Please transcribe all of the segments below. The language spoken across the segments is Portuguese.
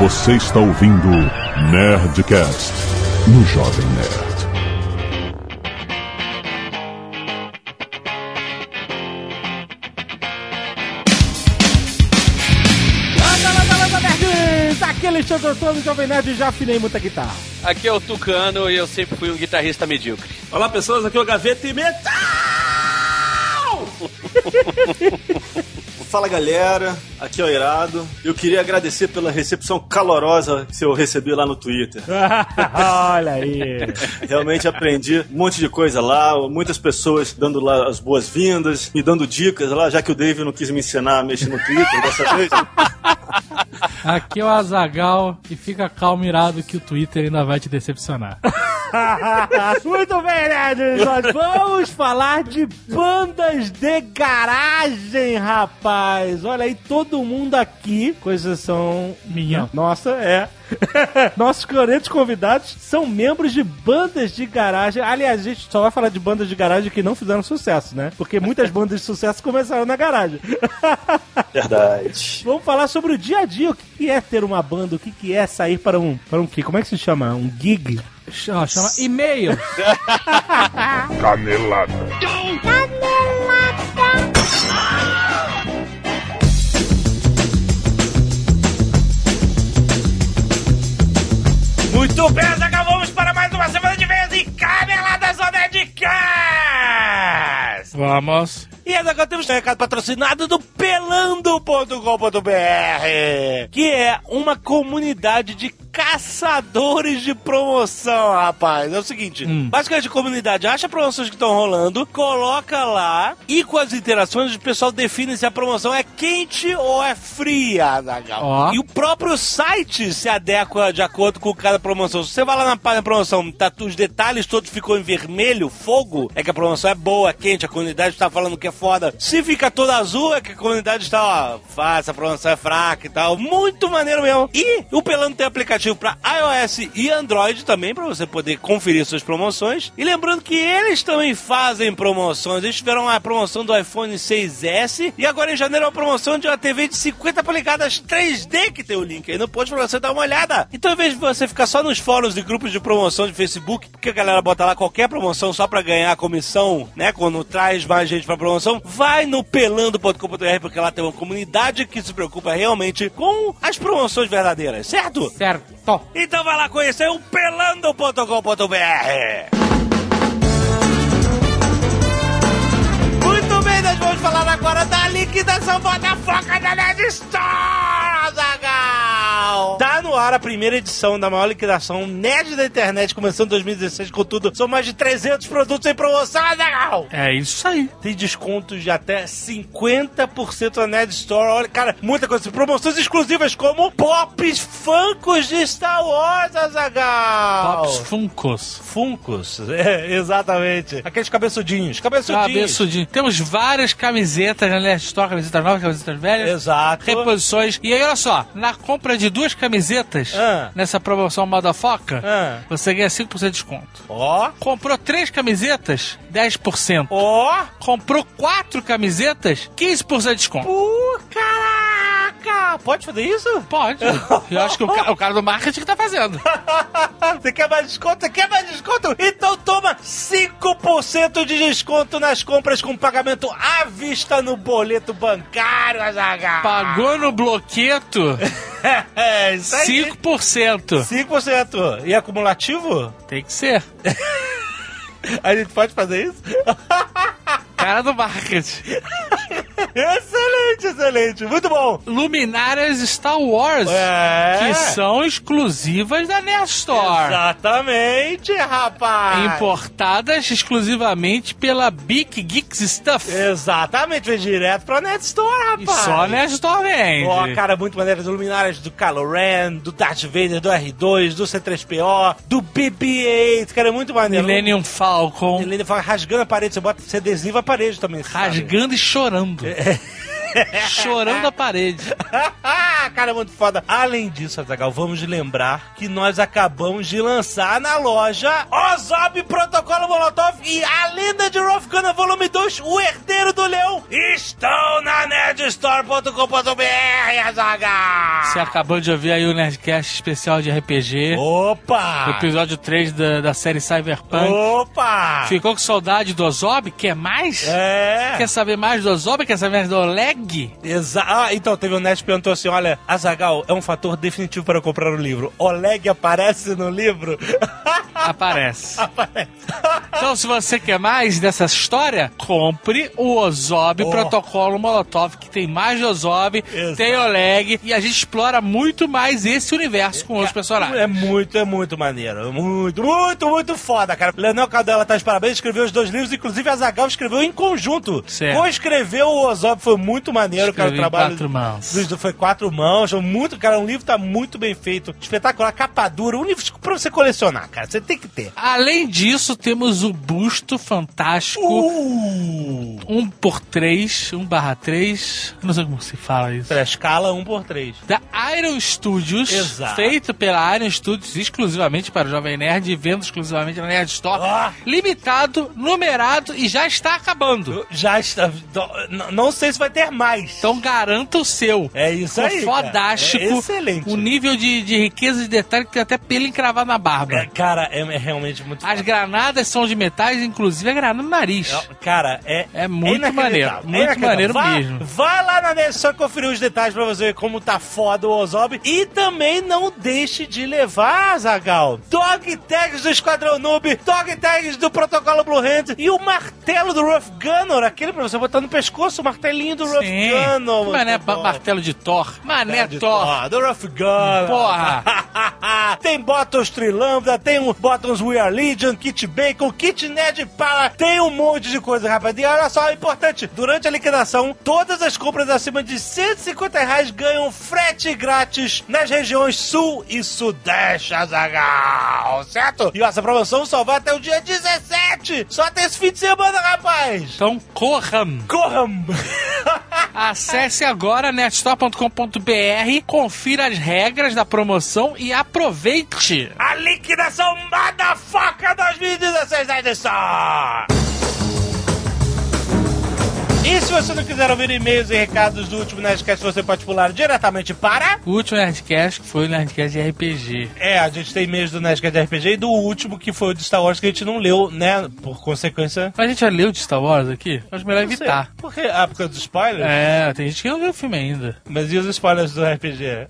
Você está ouvindo Nerdcast no Jovem Nerd. Landa, landa, landa, nerds! Aqui é Alexandre Antônio, Jovem Nerd, já afinei muita guitarra. Aqui é o Tucano e eu sempre fui um guitarrista medíocre. Olá pessoas, aqui é o Gaveta e Metal! Fala galera, aqui é o Irado. Eu queria agradecer pela recepção calorosa que eu recebi lá no Twitter. Olha aí. Realmente aprendi um monte de coisa lá, muitas pessoas dando lá as boas-vindas, me dando dicas lá, já que o Dave não quis me ensinar a mexer no Twitter dessa vez. Aqui é o Azagal e fica calmo irado que o Twitter ainda vai te decepcionar. Muito bem, nerds! Nós vamos falar de bandas de garagem, rapaz! Olha aí, todo mundo aqui, coisas são... Minha. Nossa, é... Nossos grandes convidados são membros de bandas de garagem. Aliás, a gente só vai falar de bandas de garagem que não fizeram sucesso, né? Porque muitas bandas de sucesso começaram na garagem. Verdade. Vamos falar sobre o dia a dia. O que é ter uma banda? O que que é sair para um... Para um quê? Como é que se chama? Um gig? Chama, chama e-mail. Canelada. Muito bem, Zagal, vamos para mais uma semana de vez em Caneladas Onedicas! Vamos. E agora temos um recado patrocinado do pelando.com.br, que é uma comunidade de caçadores de promoção, rapaz. É o seguinte, basicamente a comunidade acha promoções que estão rolando, coloca lá e com as interações o pessoal define se a promoção é quente ou é fria. Ó. E o próprio site se adequa de acordo com cada promoção. Se você vai lá na página da promoção, tá, os detalhes todos ficou em vermelho, fogo, é que a promoção é boa, é quente, a comunidade está falando que é foda. Se fica toda azul, é que a comunidade está, ó, fácil, a promoção é fraca e tal. Muito maneiro mesmo. E o Pelando tem aplicativo para iOS e Android também, para você poder conferir suas promoções. E lembrando que eles também fazem promoções. Eles tiveram a promoção do iPhone 6S e agora em janeiro a promoção de uma TV de 50 polegadas 3D que tem o link aí no post pra você dar uma olhada. Então, em vez de você ficar só nos fóruns e grupos de promoção de Facebook, porque a galera bota lá qualquer promoção só pra ganhar comissão, né? Quando traz mais gente pra promoção, vai no pelando.com.br porque lá tem uma comunidade que se preocupa realmente com as promoções verdadeiras, certo? Certo. Então vai lá conhecer o pelando.com.br. Muito bem, nós vamos falar agora da liquidação Botafoca da Nerd Store! Ar a primeira edição da maior liquidação nerd da internet, começando em 2016 com tudo. São mais de 300 produtos em promoção, Azaghal! É isso aí. Tem descontos de até 50% na Nerd Store. Olha, cara, muita coisa. Promoções exclusivas como Pops Funkos de Star Wars, Azaghal! Pops Funkos. Funkos, é, exatamente. Aqueles cabeçudinhos. Cabeçudinhos. Cabeçudinho. Temos várias camisetas na Nerd Store, camisetas novas, camisetas velhas. Exato. Reposições. E aí, olha só, na compra de duas camisetas, Ah. nessa promoção Motherfucker, Ah. você ganha 5% de desconto. Ó, Comprou três camisetas, 10%. ó. Comprou quatro camisetas, 15% de desconto. Uh, caraca! Pode fazer isso? Pode. Eu acho que o cara, o cara do marketing que tá fazendo. Você quer mais desconto? Você quer mais desconto? Então toma 5% de desconto nas compras com pagamento à vista no boleto bancário, Azaghal. Pagou no bloqueto, É, isso aí. 5%. 5%. E acumulativo? Tem que ser. A gente pode fazer isso? Cara do marketing. excelente, excelente. Muito bom. Luminárias Star Wars. É. Que são exclusivas da Nerd Store. Exatamente, rapaz. Importadas exclusivamente pela Big Geeks Stuff. Exatamente, vem direto pra Net Store, E rapaz. só Store vende. Ó, cara, muito maneiro. Do Luminárias do Kylo Ren, do Darth Vader, do R2, do C3PO, do BB-8. Cara, é muito maneiro. Millennium Falcon. Ele vai rasgando a parede, você bota você adesiva a parede também. sabe? Rasgando e chorando. É. Chorando a parede. Cara, é muito foda. Além disso, Azagal, vamos lembrar que nós acabamos de lançar na loja Ozob Protocolo Molotov e a Lenda de Rolf Gunner Volume 2, O Herdeiro do Leão, estão na nerdstore.com.br. aí, Azaghal! Você acabou de ouvir aí o Nerdcast especial de RPG. Opa! Episódio 3 da, da série Cyberpunk. Opa! Ficou com saudade do Ozob? Quer mais? É. Quer saber mais do Ozob? Quer saber mais do Oleg? Exa ah, então, teve um Nerd que perguntou assim: olha, Azagal é um fator definitivo para comprar o livro. Oleg aparece no livro? Aparece. Então, se você quer mais dessa história, compre o Ozob Oh. Protocolo Molotov, que tem mais de Ozob, Exato. tem Oleg, e a gente explora muito mais esse universo com outros personagens. É muito, é muito maneiro. Muito, muito, muito foda, cara. Leonel Cadela tá de parabéns, escreveu os dois livros, inclusive a Zagal escreveu em conjunto. Certo. Co-escreveu o Ozob, foi muito maneiro, cara. O Escrevi trabalho. quatro mãos. dos- Foi quatro mãos, muito, cara. O livro tá muito bem feito, espetacular, capa dura, um livro pra você colecionar, cara. Você tem que ter. Além disso, temos o busto fantástico Uh! 1 por 3 1 barra 3 não sei como se fala isso. Pra escala 1 por 3 Da Iron Studios, Exato. feito pela Iron Studios exclusivamente para o Jovem Nerd e vendo exclusivamente na Nerd Store. Ah. Limitado, numerado e já está acabando. Já está. Não sei se vai ter mais. Então garanta o seu. É isso Ficou aí. fodástico. É excelente. O nível de, de riqueza de detalhe que tem até pelo encravado na barba. É, cara, é, é realmente muito As granadas são de metais, inclusive a granada no nariz. Cara, é. É muito maneiro, muito inacreditável. maneiro vai, mesmo. Vai lá na net só conferir os detalhes pra você ver como tá foda o Ozob. E também não deixe de levar, Zagal, dog tags do Esquadrão Noob, dog tags do Protocolo Blue Hand e o martelo do Rough Gunner, aquele pra você botar no pescoço, o martelinho do Rough Sim. Gunner. Mané, muito bom. martelo de Thor. Mané de Thor. Thor, do Rough Gunner. Porra. tem Bottoms Trilambda, tem um Bottoms We Are Legion, Kit Bacon, Kit Ned Power, tem um monte de coisa, rapaz. E olha só, é importante, durante a liquidação, todas as compras acima de 150 reais ganham frete grátis nas regiões Sul e Sudeste, Azagal, certo? E essa promoção só vai até o dia 17, só até esse fim de semana, rapaz. Então corram. Corram! Acesse agora netstore.com.br, confira as regras da promoção e aproveite. A liquidação Motherfucker 2016 da edição! E se você não quiser ouvir e-mails e recados do último Nerdcast, você pode pular diretamente para... O último Nerdcast que foi o Nerdcast de RPG. É, a gente tem e-mails do Nerdcast de RPG e do último, que foi o de Star Wars, que a gente não leu, né? Por consequência... Mas a gente já leu de Star Wars aqui? Acho melhor Não sei. evitar. Por quê? Ah, por causa dos spoilers? É, tem gente que não viu o filme ainda. Mas e os spoilers do RPG? É,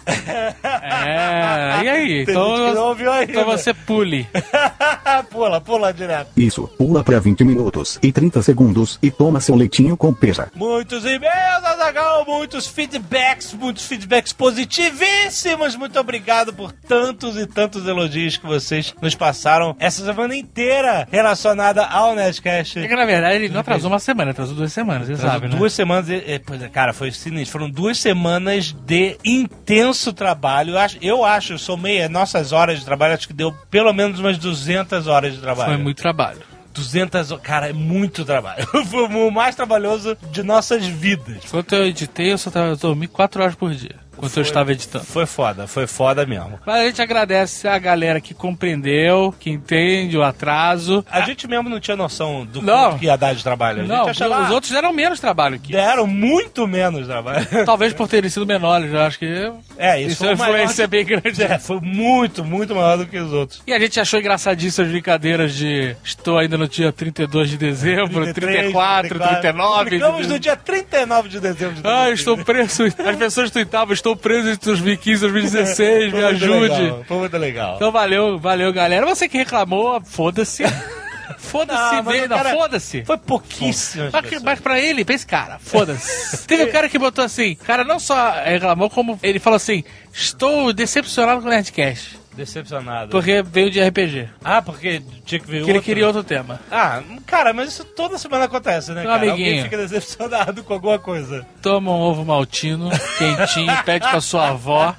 e aí? Tem Então, gente que não ouviu ainda. então você pule. pula, pula direto. Isso, pula pra 20 minutos e 30 segundos e toma seu leitinho com pera. Muitos e-mails, Azagal, muitos feedbacks, muitos feedbacks positivíssimos. Muito obrigado por tantos e tantos elogios que vocês nos passaram essa semana inteira relacionada ao Nerdcast. É que na verdade ele não atrasou uma semana, atrasou duas semanas, você sabe, né? duas semanas, pois é, cara, foi sinistro. Foram duas semanas de intenso trabalho. Eu acho, eu acho, eu somei as nossas horas de trabalho, acho que deu pelo menos umas 200 horas de trabalho. Foi muito trabalho. 200 horas, cara, é muito trabalho. Foi o mais trabalhoso de nossas vidas. Enquanto eu editei, eu só dormi quatro horas por dia. Enquanto eu estava editando. Foi foda, foi foda mesmo. Mas a gente agradece a galera que compreendeu, que entende o atraso. A gente mesmo não tinha noção do Não. que ia dar de trabalho. A gente Não, achava, os ah, outros deram menos trabalho que deram muito menos trabalho. Talvez por terem sido menores, eu acho que É, isso, isso foi é influência de- bem grande. É, foi muito, muito maior do que os outros. E a gente achou engraçadíssimo as brincadeiras de estou ainda no dia 32 de dezembro, 34, 39. Ficamos de... no dia 39 de dezembro de Ah, estou preso. As pessoas tuitavam, estou preso entre 2015 e 2016, me ajude. legal, Foi muito legal. Então valeu, valeu, galera. Você que reclamou, foda-se. Foda-se, cara- foda-se. Foi pouquíssimo. Mas, mas pra ele, pra esse cara, foda-se. Teve um cara que botou assim, cara não só reclamou, como ele falou assim, estou decepcionado com o Nerdcast. Decepcionado. Porque veio de RPG. Ah, porque tinha que ver Porque ele outro. queria outro tema. Ah, cara, mas isso toda semana acontece, né, Meu cara? amiguinho. Alguém fica decepcionado com alguma coisa. Toma um ovo maltino, quentinho, pede pra sua avó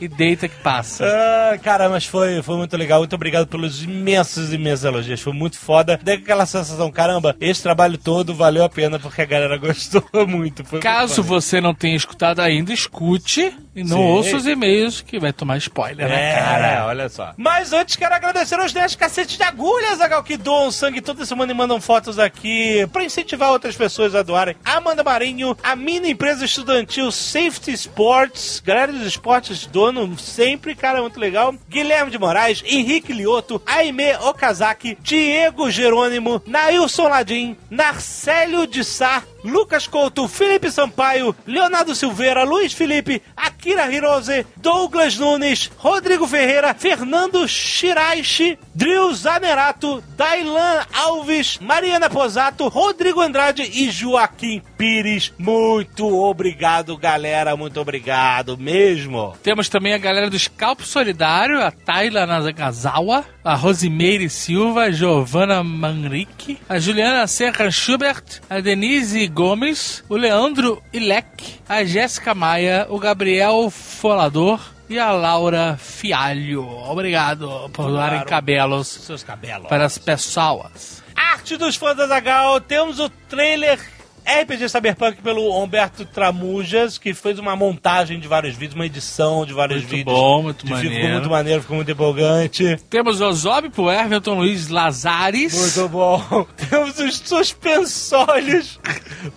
e deita que passa. Ah, cara, mas foi, foi muito legal. Muito obrigado pelos imensos, imensos elogios. Foi muito foda. Dei aquela sensação, caramba, esse trabalho todo valeu a pena porque a galera gostou muito. Foi muito Caso foda. você não tenha escutado ainda, escute e não Sim. ouça os e-mails que vai tomar spoiler, né, É, cara? olha só. Mas antes quero agradecer aos 10 cacetes de agulha, Zagal, que doam sangue toda semana e mandam fotos aqui pra incentivar outras pessoas a doarem. Amanda Marinho, a mini empresa estudantil Safety Sports, galera dos esportes dono sempre, cara, muito legal. Guilherme de Moraes, Henrique Lioto, Aime Okazaki, Diego Jerônimo, Nailson Ladim, Narcélio de Sá, Lucas Couto, Felipe Sampaio, Leonardo Silveira, Luiz Felipe, Akira Hirose, Douglas Nunes, Rodrigo Ferreira, Fernando Shiraishi, Drill Zanerato, Dailan Alves, Mariana Posato, Rodrigo Andrade e Joaquim Pires. Muito obrigado, galera. Muito obrigado mesmo. Temos também a galera do Scalpo Solidário, a Tayla Nagazawa, a Rosimeire Silva, a Giovanna Manrique, a Juliana Serra Schubert, a Denise Gomes, o Leandro Ilek, a Jéssica Maia, o Gabriel Folador e a Laura Fialho. Obrigado por doarem Claro. cabelos Seus cabelos. para as pessoas. Arte dos fãs da Zagal, temos o trailer RPG Cyberpunk pelo Humberto Tramujas, que fez uma montagem de vários vídeos, uma edição de vários Muito vídeos. bom, muito De- maneiro. Ficou muito maneiro, ficou muito empolgante. Temos o Zob pro Everton Luiz Lazares. Muito bom. Temos os suspensórios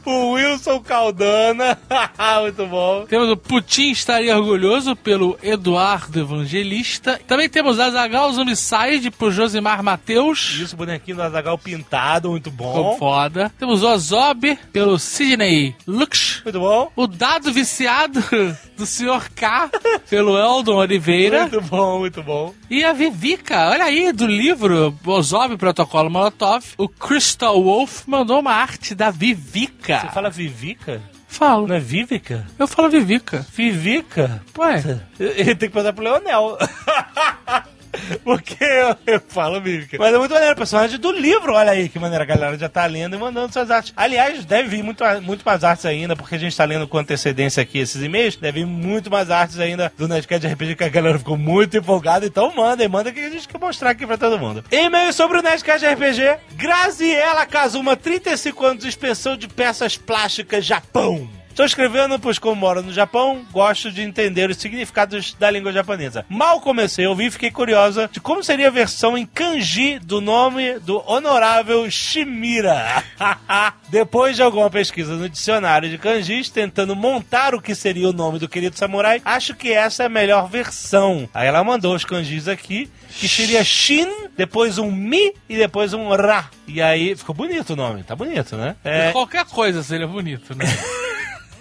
pro Wilson Caldana. muito bom. Temos o Putin estaria orgulhoso pelo Eduardo Evangelista. Também temos Azagal Zombicide pro Josimar Mateus. Isso, bonequinho do Azagal pintado, muito Ficou bom. foda. Temos o Ozob pelo Sidney Lux. Muito bom. O dado viciado do Sr. K pelo Eldon Oliveira. Muito bom, muito bom. E a Vivica, olha aí, do livro Ozob Protocolo Molotov. O Crystal Wolf mandou uma arte da Vivica. Você fala Vivica? Falo. Não é Vivica? Eu falo Vivica. Vivica? Ué, Ele tem que perguntar pro Leonel. Porque eu, eu falo Vivica. Mas é muito maneiro, personagem do livro. Olha aí que maneira, a galera já tá lendo e mandando suas artes. Aliás, deve vir muito, muito mais artes ainda, porque a gente tá lendo com antecedência aqui esses e-mails. Deve vir muito mais artes ainda do Nerdcast RPG, que a galera ficou muito empolgada. Então manda, manda que a gente quer mostrar aqui pra todo mundo. E-mail sobre o Nerdcast RPG. Graziela Kazuma, 35 anos, inspeção de peças plásticas, Japão. Estou escrevendo, pois como moro no Japão, gosto de entender os significados da língua japonesa. Mal comecei a ouvir, fiquei curiosa de como seria a versão em kanji do nome do honorável Shimira. Depois de alguma pesquisa no dicionário de kanjis, tentando montar o que seria o nome do querido samurai, acho que essa é a melhor versão. Aí ela mandou os kanjis aqui, que seria Shin, depois um Mi e depois um Ra. E aí, ficou bonito o nome, tá bonito, né? É, qualquer coisa seria bonito, né?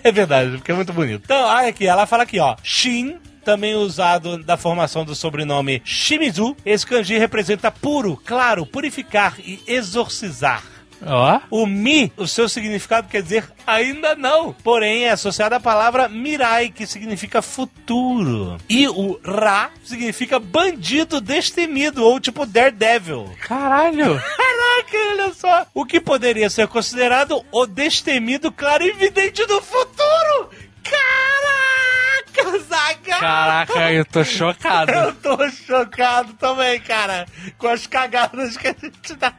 é verdade, porque é muito bonito. Então, olha aqui, ela fala aqui, ó. Shin, também usado da formação do sobrenome Shimizu. Esse kanji representa puro, claro, purificar e exorcizar. Ó. O Mi, o seu significado quer dizer ainda não. Porém, é associado à palavra Mirai, que significa futuro. E o Ra significa bandido destemido, ou tipo Daredevil. Caralho. Caraca, olha só. O que poderia ser considerado o destemido claro e evidente do futuro. Caraca, Zaga! Caraca, eu tô chocado. Eu tô chocado também, cara, com as cagadas que a gente dá.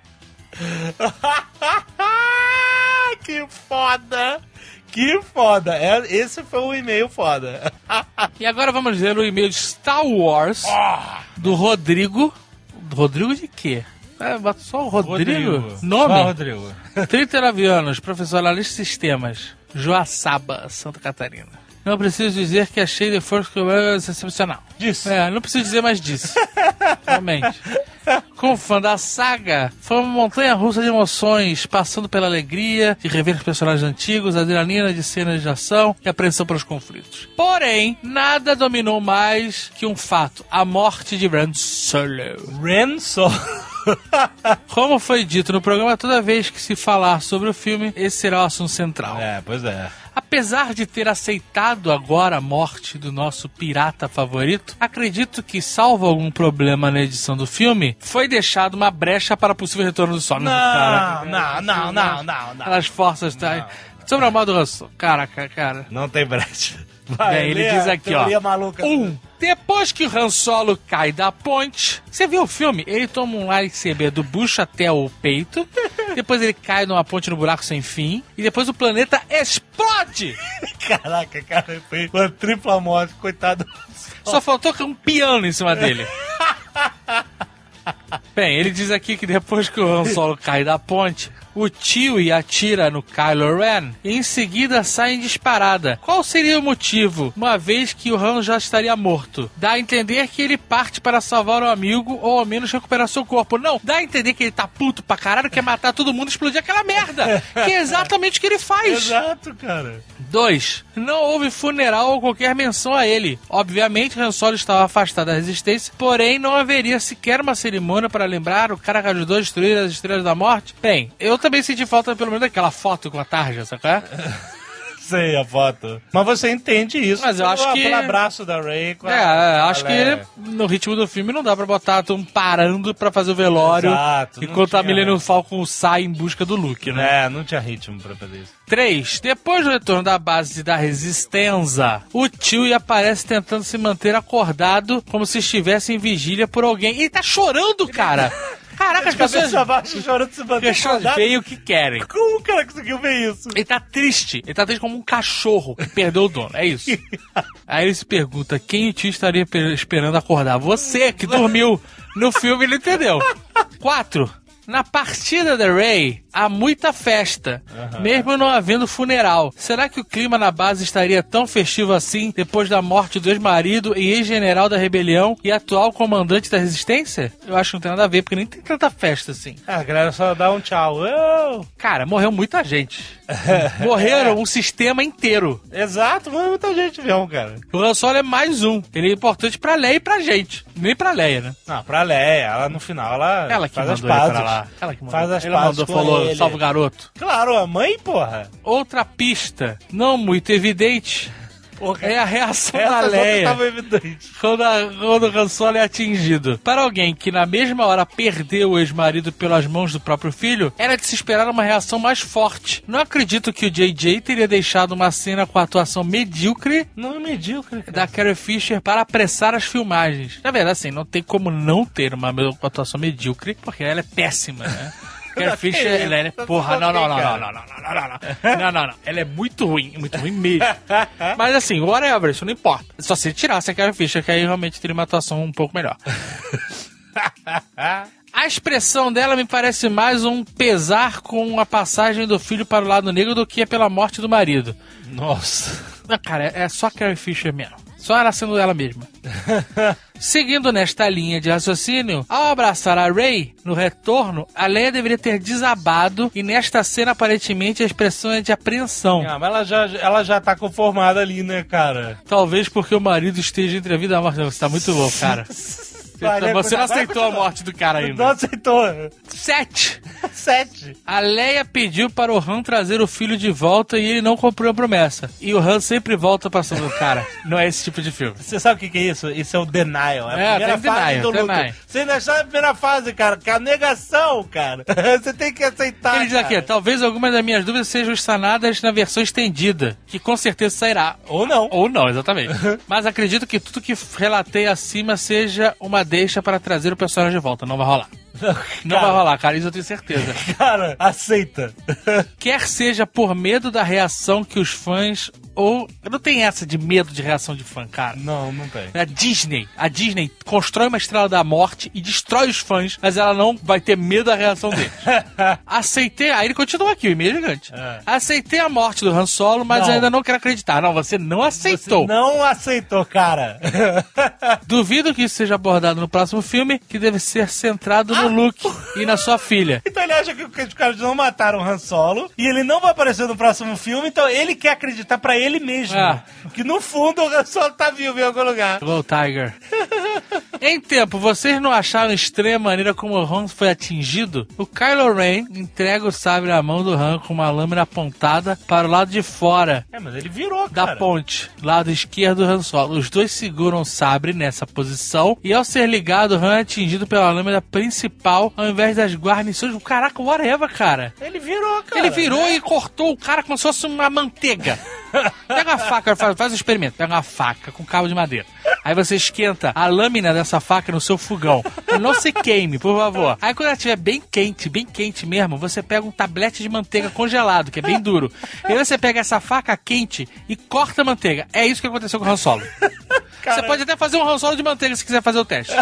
que foda! Que foda! É, esse foi um e-mail foda. E agora vamos ler o e-mail de Star Wars do Rodrigo. Rodrigo de quê? É, só o Rodrigo. Nome? Só Rodrigo. 39 anos, professor analista de sistemas, Joaçaba, Santa Catarina. Não preciso dizer que achei The Force Commanders excepcional. Disse. É, não preciso dizer mais disso. Realmente. Como fã da saga, foi uma montanha russa de emoções, passando pela alegria de rever os personagens antigos, a adrenalina de cenas de ação e a apreensão pelos conflitos. Porém, nada dominou mais que um fato: a morte de Ren Solo. Ren Solo. Como foi dito no programa, toda vez que se falar sobre o filme, esse será o assunto central. é, pois é. Apesar de ter aceitado agora a morte do nosso pirata favorito, acredito que, salvo algum problema na edição do filme, foi deixado uma brecha para possível retorno do sol. Não, Caraca, não, não, não, não, não. Aquelas forças. Tá... Sobre a moda do Russell. Caraca, cara. Não tem brecha. Bem, ele diz aqui, ó. maluca. Um, Depois que o Han Solo cai da ponte, você viu o filme? Ele toma um lightsaber do bucho até o peito, depois ele cai numa ponte no buraco sem fim, e depois o planeta explode! Caraca, cara, foi uma tripla morte, coitado. Só faltou um piano em cima dele. Bem, ele diz aqui que depois que o Han Solo cai da ponte, o Chewie atira no Kylo Ren e em seguida sai em disparada. Qual seria o motivo, uma vez que o Han já estaria morto? Dá a entender que ele parte para salvar o amigo ou ao menos recuperar seu corpo. Não, dá a entender que ele tá puto pra caralho, quer matar todo mundo e explodir aquela merda. Que é exatamente o que ele faz. Exato, cara. 2. Não houve funeral ou qualquer menção a ele. Obviamente, Han Solo estava afastado da resistência, porém não haveria sequer uma cerimônia para lembrar o cara que ajudou a destruir as Estrelas da Morte. Bem, eu também senti falta pelo menos daquela foto com a tarja, sabe? Sei a foto. Mas você entende isso. Mas eu pelo- acho que- Pelo abraço da Ray a- É, é, acho a Leia. que no ritmo do filme não dá pra botar todo parando pra fazer o velório Exato, enquanto a Millennium Falcon sai em busca do Luke, né? É, não tinha ritmo pra fazer isso. 3. Depois do retorno da base da Resistência, o tio aparece tentando se manter acordado como se estivesse em vigília por alguém. Ele tá chorando, cara! Caraca, as pessoas Cabeça abaixo, chorando se manter pessoas acordado. veem o que querem. Como o cara conseguiu ver isso? Ele tá triste. Ele tá triste como um cachorro que perdeu o dono. É isso. Aí ele se pergunta: quem o tio estaria pe- esperando acordar? Você que dormiu no filme, ele entendeu. 4. Na partida da Ray, há muita festa, mesmo não havendo funeral. Será que o clima na base estaria tão festivo assim depois da morte do ex-marido e ex-general da rebelião e atual comandante da resistência? Eu acho que não tem nada a ver, porque nem tem tanta festa assim. Ah, a galera só dá um tchau. Oh! Cara, morreu muita gente. Morreram um sistema inteiro. Exato, mas muita gente viu, cara. O Han Solo é mais um. Ele é importante pra Leia e pra gente. Nem pra Leia, né? Não, pra Leia, ela no final, ela, Ela que faz as pazes. Lá. Ela que mandou. Faz as Ela mandou, com falou, ele. salve o garoto. Claro, a mãe, porra. Outra pista, não muito evidente, porra. é a reação da Leia. estavam evidentes. Quando, a, quando o Han Solo é atingido. Para alguém que na mesma hora perdeu o ex-marido pelas mãos do próprio filho, era de se esperar uma reação mais forte. Não acredito que o JJ teria deixado uma cena com a atuação medíocre Não é medíocre, cara. da Carrie Fisher para apressar as filmagens. Na verdade, assim, não tem como não ter uma atuação medíocre, porque ela é péssima, né? Carrie Fisher, ela é. Porra, não, não, não, não, não, não, não, não, não, não. Não, não, não. Ela é muito ruim, muito ruim mesmo. Mas assim, whatever, isso não importa. Só se tirasse a Carrie Fisher, que aí realmente teria uma atuação um pouco melhor. A expressão dela me parece mais um pesar com a passagem do filho para o lado negro do que é pela morte do marido. Nossa. Não, cara, é só Carrie Fisher mesmo. Só ela sendo ela mesma. Seguindo nesta linha de raciocínio, ao abraçar a Ray no retorno, a Leia deveria ter desabado e nesta cena aparentemente a expressão é de apreensão. Ah, mas ela já, ela já tá conformada ali, né, cara? Talvez porque o marido esteja entre a vida e a morte. Você tá muito louco, cara. Vai, né, Você não aceitou a morte do cara Não ainda. aceitou. Sete. Sete. A Leia pediu para o Han trazer o filho de volta e ele não cumpriu a promessa. E o Han sempre volta pra cima do cara. Não é esse tipo de filme. Você sabe o que, é isso? Isso é o denial. É a É, primeira tem fase denial, do denial. Você ainda está na primeira fase, cara, que é a negação, cara. Você tem que aceitar. Ele diz aqui, cara. talvez algumas das minhas dúvidas sejam sanadas na versão estendida, que com certeza sairá. Ou não. Ou não, exatamente. Mas acredito que tudo que relatei acima seja uma deixa para trazer o personagem de volta. Não vai rolar. Não vai rolar, cara, isso eu tenho certeza. Cara, aceita. Quer seja por medo da reação que os fãs. Ou. Não tem essa de medo de reação de fã, cara. não, não tem. A Disney, a Disney constrói uma estrela da morte e destrói os fãs, mas ela não vai ter medo da reação deles. Aceitei, aí ele continua aqui, o e-mail é gigante. É. Aceitei a morte do Han Solo, mas Não. ainda não quero acreditar. Não, você não aceitou. Você não aceitou, cara. Duvido que isso seja abordado no próximo filme, que deve ser centrado no Luke e na sua filha. então ele acha que os caras não mataram o Han Solo e ele não vai aparecer no próximo filme, então ele quer acreditar pra ele mesmo. Ah. Que no fundo o Han Solo tá vivo em algum lugar. Go Tiger. em tempo, vocês não acharam estranha a maneira como o Han foi atingido? O Kylo Ren entrega o sabre na mão do Han com uma lâmina apontada para o lado de fora É, mas ele virou, da cara. ponte, lado esquerdo do Han Solo. Os dois seguram o sabre nessa posição e ao ser ligado, o Han é atingido pela lâmina principal ao invés das guarnições. Caraca, whatever, cara. Ele virou, cara. Ele virou e cortou o cara como se fosse uma manteiga. Pega uma faca, faz, faz um experimento. Pega uma faca com cabo de madeira. Aí você esquenta a lâmina dessa faca no seu fogão. Não se queime, por favor. Aí quando ela estiver bem quente, bem quente mesmo, você pega um tablete de manteiga congelado, que é bem duro. E aí você pega essa faca quente e corta a manteiga. É isso que aconteceu com o Han Solo. Você pode até fazer um Han Solo de manteiga se quiser fazer o teste.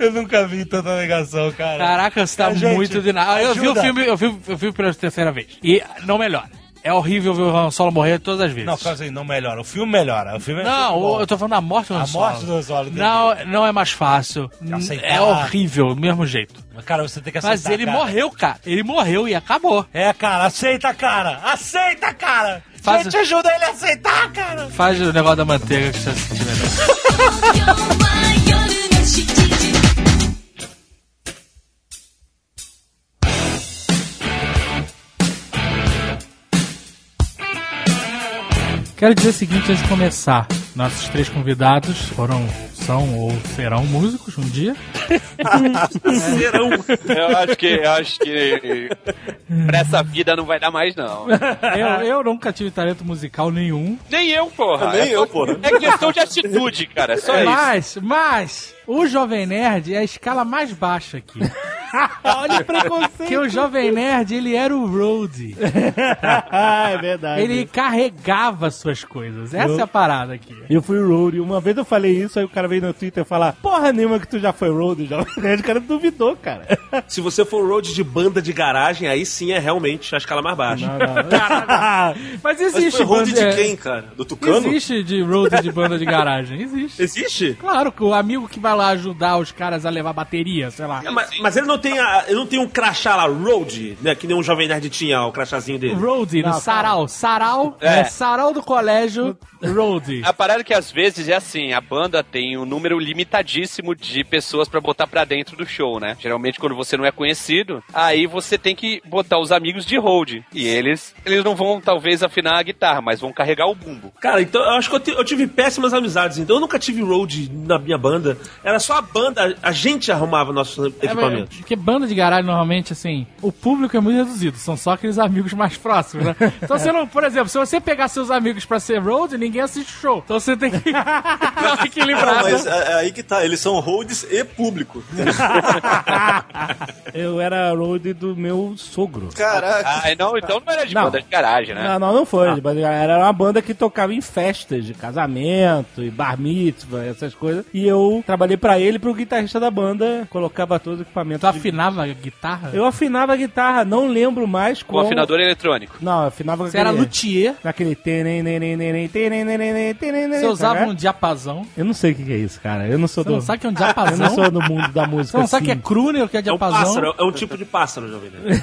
Eu nunca vi tanta negação, cara. Caraca, você tá A gente, muito de nada. Eu vi o filme, eu vi, eu vi pela terceira vez. E não melhora. É horrível ver o Han Solo morrer todas as vezes. Não, calma aí, não melhora. O filme melhora. O filme é Não, bom. eu tô falando da morte do Han A Solo. morte do Han Solo. Não, não é mais fácil. Aceitar. É horrível, do mesmo jeito. Cara, você tem que aceitar, Mas ele cara. morreu, cara. Ele morreu e acabou. É, cara, aceita, cara. Aceita, cara. Faz- Gente, ajuda ele a aceitar, cara. Faz o negócio da manteiga que você se sentir melhor. Quero dizer o seguinte antes de começar. Nossos três convidados foram, são ou serão músicos um dia. Eu acho que, eu acho que pra essa vida não vai dar mais, não. Eu, eu nunca tive talento musical nenhum. Nem eu, porra. Nem É eu, só- porra. É questão de atitude, cara. É só isso. Mas, mas, o Jovem Nerd é a escala mais baixa aqui. Olha o preconceito. Porque o Jovem Nerd, ele era o Roadie. é verdade. Ele carregava suas coisas. Essa é a parada aqui. Eu fui road. Uma vez eu falei isso, aí o cara veio no Twitter falar: Porra nenhuma que tu já foi road, já. O cara duvidou, cara. Se você for road de banda de garagem, aí sim é realmente a escala mais baixa. Não, não. Mas Mas existe foi road banda- de quem, cara? Do Tucano? Existe de road de banda de garagem. Existe. Existe? Claro que o amigo que vai lá ajudar os caras a levar bateria, sei lá. É, mas, mas ele não tem a, ele não tem um crachá lá, road, né? Que nem um jovem nerd tinha o crachazinho dele. Roadie, no Não, sarau. Sarau, É. é. sarau do colégio, roadie. A parada é que às vezes é assim, a banda tem um número limitadíssimo de pessoas pra botar pra dentro do show, né? Geralmente quando você não é conhecido, aí você tem que botar os amigos de hold. E eles, eles não vão talvez afinar a guitarra, mas vão carregar o bumbo. Cara, então eu acho que eu, eu tive péssimas amizades, então eu nunca tive road na minha banda. Era só a banda, a gente arrumava nossos É, equipamentos. porque banda de garagem, normalmente, assim, o público é muito reduzido. São só aqueles amigos mais próximos, né? Então você não, por exemplo, se você pegar seus amigos pra ser road, ninguém assiste o show. Então você tem que dar uma Não, mas é, é aí que tá. Eles são holds e público. Eu era road do meu sogro. Caraca. Ah, não, então não era de Não. banda de garagem, né? Não, não, não foi. Mas Era uma banda que tocava em festas de casamento e bar mitzvah, essas coisas. E eu trabalhei pra ele, pro guitarrista da banda, colocava todos os equipamentos. Tu de- afinava a guitarra? Eu afinava a guitarra, não lembro mais Com qual... afinador eletrônico. Não, eu afinava com Você era luthier, Naquele... você usava um diapasão. Eu não sei o que é isso, cara. Eu não sou Você do... não sabe o que é um Eu não diapasão? sou do mundo da música Você não sabe o que é crooner, o que é É um diapasão? pássaro, é um tipo de pássaro, jovem nerd.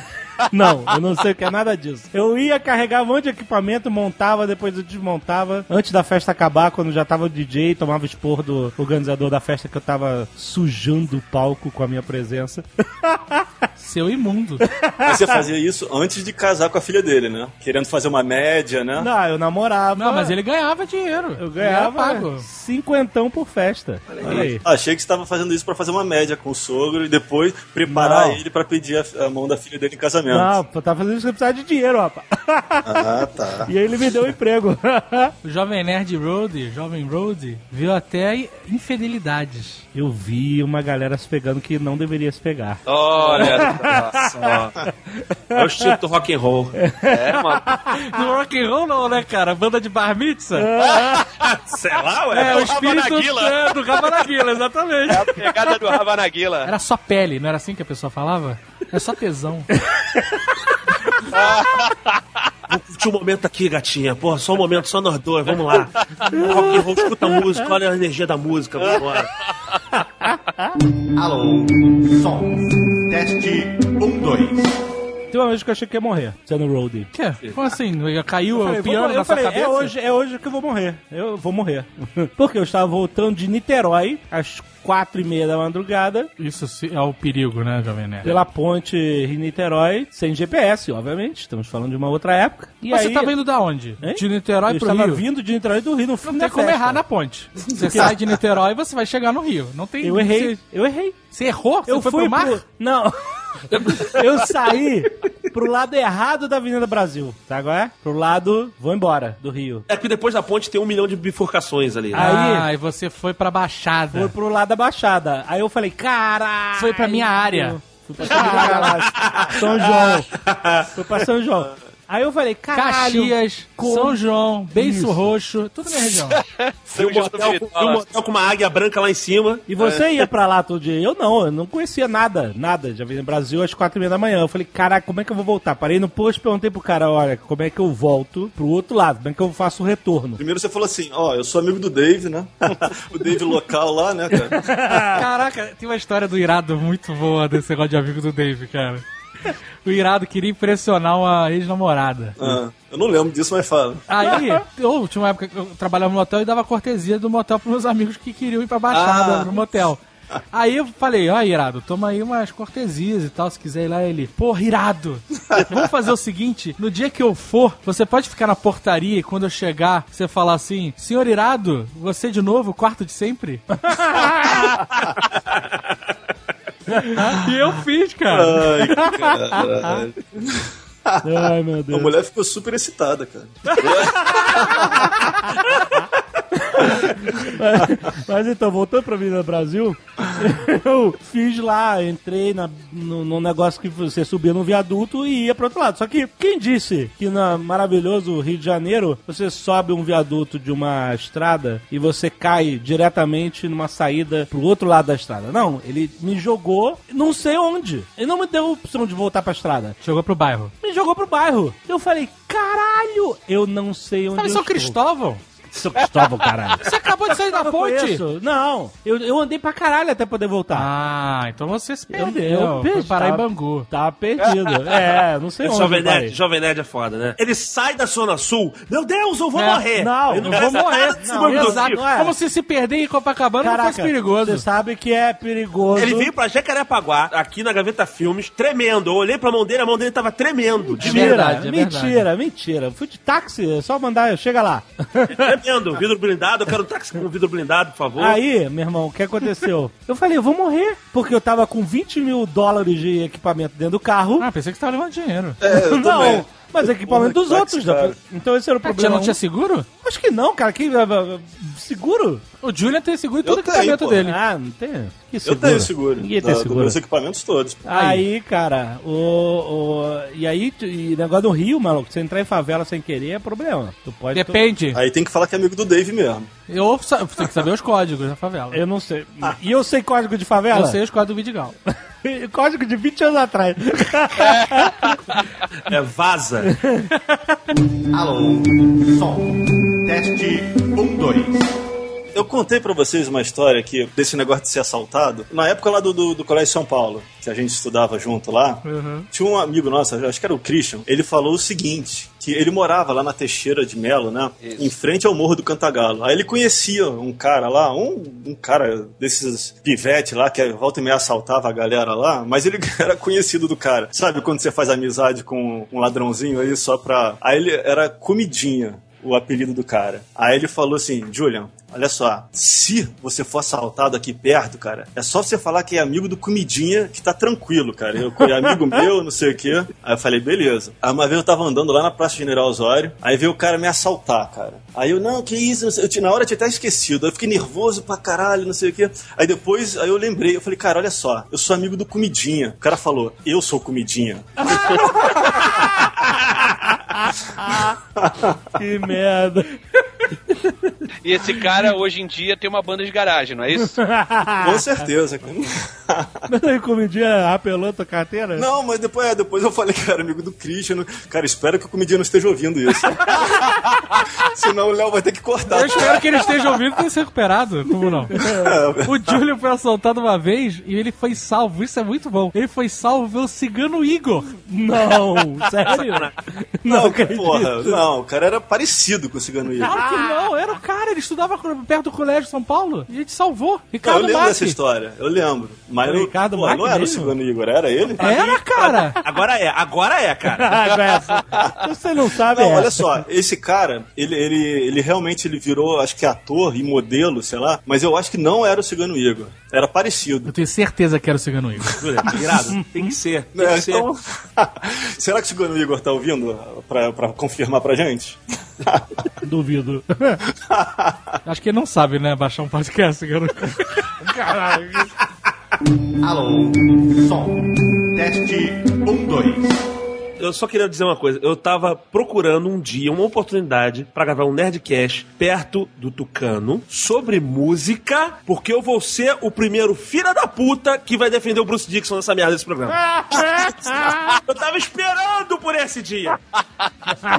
Não, eu não sei o que é nada disso. Eu ia carregar um monte de equipamento, montava, depois eu desmontava. Antes da festa acabar, quando já tava o DJ, tomava expor do organizador da festa que eu tava sujando o palco com a minha presença. Seu imundo. Mas você fazia isso antes de casar com a filha dele, né? Querendo fazer uma média, né? Não, eu namorava. Não, mas ele ganhava dinheiro. Eu ganhava pago. cinquentão por festa. Olha aí. Achei que você estava fazendo isso pra fazer uma média com o sogro e depois preparar Não. ele pra pedir a, a mão da filha dele em casamento. Não, tava fazendo isso precisava de dinheiro, rapaz. Ah, tá. E aí ele me deu um emprego. O Jovem Nerd Road, Jovem Road, viu até infidelidades. Eu vi uma galera se pegando que não deveria se pegar. Olha só. É o instinto do rock and roll. É, mano. No rock and roll não, né, cara? Banda de bar mitzvah. Sei lá, ué. É, o o espírito Rabanaguila. é, do Rabanaguila, exatamente. É a pegada do Ravanaguila. Era só pele, não era assim que a pessoa falava? É só tesão. Vou curtir um momento aqui, gatinha. Porra, só um momento, só nós dois, vamos lá. Rock and roll, escuta a música, olha a energia da música, vambora. Alô, som. Teste 1, 2. Tem uma vez que eu achei que ia morrer, sendo roadie. Quê? Como assim? Caiu o eu na sua falei, cabeça? É hoje, é hoje que eu vou morrer. Eu vou morrer. Porque eu estava voltando de Niterói às quatro e meia da madrugada, Isso é o perigo, né, Jovem Nerd? pela ponte Rio-Niterói, sem GPS, obviamente. Estamos falando de uma outra época. E Mas aí, você tava indo da onde? Hein? De Niterói eu pro estava Rio? vindo de Niterói do Rio no fim Não tem como festa. errar na ponte. Você sai de Niterói e você vai chegar no Rio. Não tem... Eu errei, Você, eu errei. você errou? Você Eu fui pro mar? pro... Não. Eu saí pro lado errado da Avenida Brasil, tá agora? Pro lado, vou embora, do Rio. É que depois da ponte tem um milhão de bifurcações ali. né? Aí- Ah, e você foi pra Baixada. Foi pro lado da Baixada. Aí eu falei, caralho. Foi pra minha área. Fui pra São, São João. Fui pra São João. Aí eu falei, caralho. Caxias, como- São João, Beiço Isso. Roxo, tudo na minha região. Tem um, motel, com- tem um motel com uma águia branca lá em cima. E você ia pra lá todo dia? Eu não, eu não conhecia nada, nada. Já vim no Brasil às quatro e meia da manhã. Eu falei, caraca, como é que eu vou voltar? Parei no posto e perguntei pro cara, olha, como é que eu volto pro outro lado? Como é que eu faço o retorno? Primeiro você falou assim, ó, eu sou amigo do Dave, né? o Dave local lá, né, cara? Caraca, tem uma história do Irado muito boa desse negócio de amigo do Dave, cara. O Irado queria impressionar uma ex-namorada. Ah, eu não lembro disso, mas fala. Aí, eu tinha uma época que eu trabalhava no motel e dava cortesia do motel pros meus amigos que queriam ir pra Baixada Ah. no motel. Aí eu falei, ó, Irado, toma aí umas cortesias e tal, se quiser ir lá. Ele, porra, Irado, vamos fazer o seguinte, no dia que eu for, você pode ficar na portaria e quando eu chegar, você falar assim, senhor Irado, você de novo, quarto de sempre? E eu fiz, cara. Ai, cara. Ai, meu A Deus. mulher ficou super excitada, cara. Mas então, voltando pra Avenida Brasil, eu fiz lá, entrei na, no, num negócio que você subia no viaduto e ia pro outro lado. Só que quem disse que no maravilhoso Rio de Janeiro você sobe um viaduto de uma estrada e você cai diretamente numa saída pro outro lado da estrada? Não, ele me jogou não sei onde. Ele não me deu opção de voltar pra estrada. Chegou pro bairro. Me jogou pro bairro. Eu falei, caralho, eu não sei onde Sabe eu São estou. Cristóvão? São Cristóvão, caralho. Você acabou de sair da Eu ponte? Não, eu, eu andei pra caralho até poder voltar. Ah, então você se Eu- perdeu. eu Foi perdi, parar em Bangu. Tava perdido. É, não sei onde. Jovem eu. Nerd, Jovem Nerd é foda, né? Ele sai da Zona Sul. Meu Deus, eu vou É, morrer. não, eu presta vou morrer. Não, exato. não é. Como se se perder em Copacabana não Caraca, fosse perigoso. Você sabe que é perigoso. Ele veio pra Jacarepaguá, aqui na Gaveta Filmes, tremendo. Eu olhei pra mão dele, a mão dele tava tremendo. De Mentira, verdade, é mentira, mentira. Fui de táxi, é só mandar, chega lá. tremendo. Vidro blindado, eu quero um táxi com vidro blindado, por favor. Aí, meu irmão, o que aconteceu? Eu falei, eu vou morrer, porque eu tava com 20 mil dólares de equipamento dentro do carro. Ah, pensei que você tava levando dinheiro. É, eu não, também. Mas equipamento Porra, dos outros. cara. Então esse era o Ah, tinha, problema. não tinha seguro? Acho que não, cara. Que, uh, uh, seguro? O Julian tem seguro em todo Eu o equipamento pô. dele. Ah, não tem. Que Eu seguro? tenho seguro. Ninguém tem seguro. meus equipamentos todos. pô. Aí, cara, o, o. E aí, tu- e negócio do Rio, maluco, você entrar em favela sem querer é problema. Tu pode. Depende. Aí tem que falar que é amigo do Dave mesmo. Eu tem que saber os códigos da favela. Eu não sei. E eu sei código de favela? Eu sei os códigos do Vidigal. código de 20 anos atrás. É vaza. Alô, som. Teste 1, 2. Eu contei pra vocês uma história aqui desse negócio de ser assaltado. Na época lá do, do, do Colégio São Paulo, que a gente estudava junto lá, tinha um amigo nosso, acho que era o Christian, ele falou o seguinte, que ele morava lá na Teixeira de Melo, né? Em frente ao Morro do Cantagalo. Aí ele conhecia um cara lá, um, um cara desses pivete lá, que volta e meia assaltava a galera lá, mas ele era conhecido do cara. Sabe quando você faz amizade com um ladrãozinho aí só pra... Aí ele era comidinha o apelido do cara. Aí ele falou assim, Julian, olha só, se você for assaltado aqui perto, cara, é só você falar que é amigo do Comidinha que tá tranquilo, cara. Eu é amigo meu, não sei o quê. Aí eu falei, beleza. Aí uma vez eu tava andando lá na Praça General Osório, aí veio o cara me assaltar, cara. Aí eu, não, que isso. Eu, tinha- na hora eu tinha até esquecido. Aí eu fiquei nervoso pra caralho, não sei o quê. Aí depois, aí eu lembrei, eu falei, cara, olha só, eu sou amigo do Comidinha. O cara falou, eu sou Comidinha. que merda. E esse cara hoje em dia tem uma banda de garagem, não é isso? Com certeza. Mas aí, comidinha apelou tua carteira? Não, mas depois, é, depois eu falei que era amigo do Christian. Cara, espero que o comediante não esteja ouvindo isso. Senão o Léo vai ter que cortar. Eu espero que ele esteja ouvindo e tenha se recuperado. Como não? É, O Júlio foi assaltado uma vez e ele foi salvo. Isso é muito bom. Ele foi salvo pelo cigano Igor. Não, sério? Não, acredito. porra, não, o cara era parecido com o Cigano Igor. Claro que não, era o cara. Ele estudava perto do colégio de São Paulo e ele te salvou. Não, eu Ricardo lembro dessa história, eu lembro. Mas O não- Ricardo pô, não era o mesmo? Cigano Igor, era ele? Era, cara! Agora é, agora é, cara. Se você não sabe, Não, é. olha só, esse cara, ele, ele, ele realmente ele virou, acho que ator e modelo, sei lá, mas eu acho que não era o Cigano Igor. Era parecido. Eu tenho certeza que era o Cigano Igor. Irado. Tem que ser. Tem É, que ser. então, será que o Cigano Igor tá ouvindo pra, pra confirmar pra gente? Duvido. Acho que ele não sabe, né? Baixar um podcast, Cigano Caralho. Alô, som. Teste 1, 2. Eu só queria dizer uma coisa. Eu tava procurando um dia, uma oportunidade pra gravar um Nerdcast perto do Tucano sobre música, porque eu vou ser o primeiro filho da puta que vai defender o Bruce Dixon nessa merda desse programa. eu tava esperando por esse dia.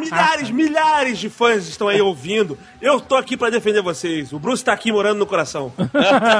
Milhares, milhares de fãs estão aí ouvindo. Eu tô aqui pra defender vocês. O Bruce tá aqui morando no coração.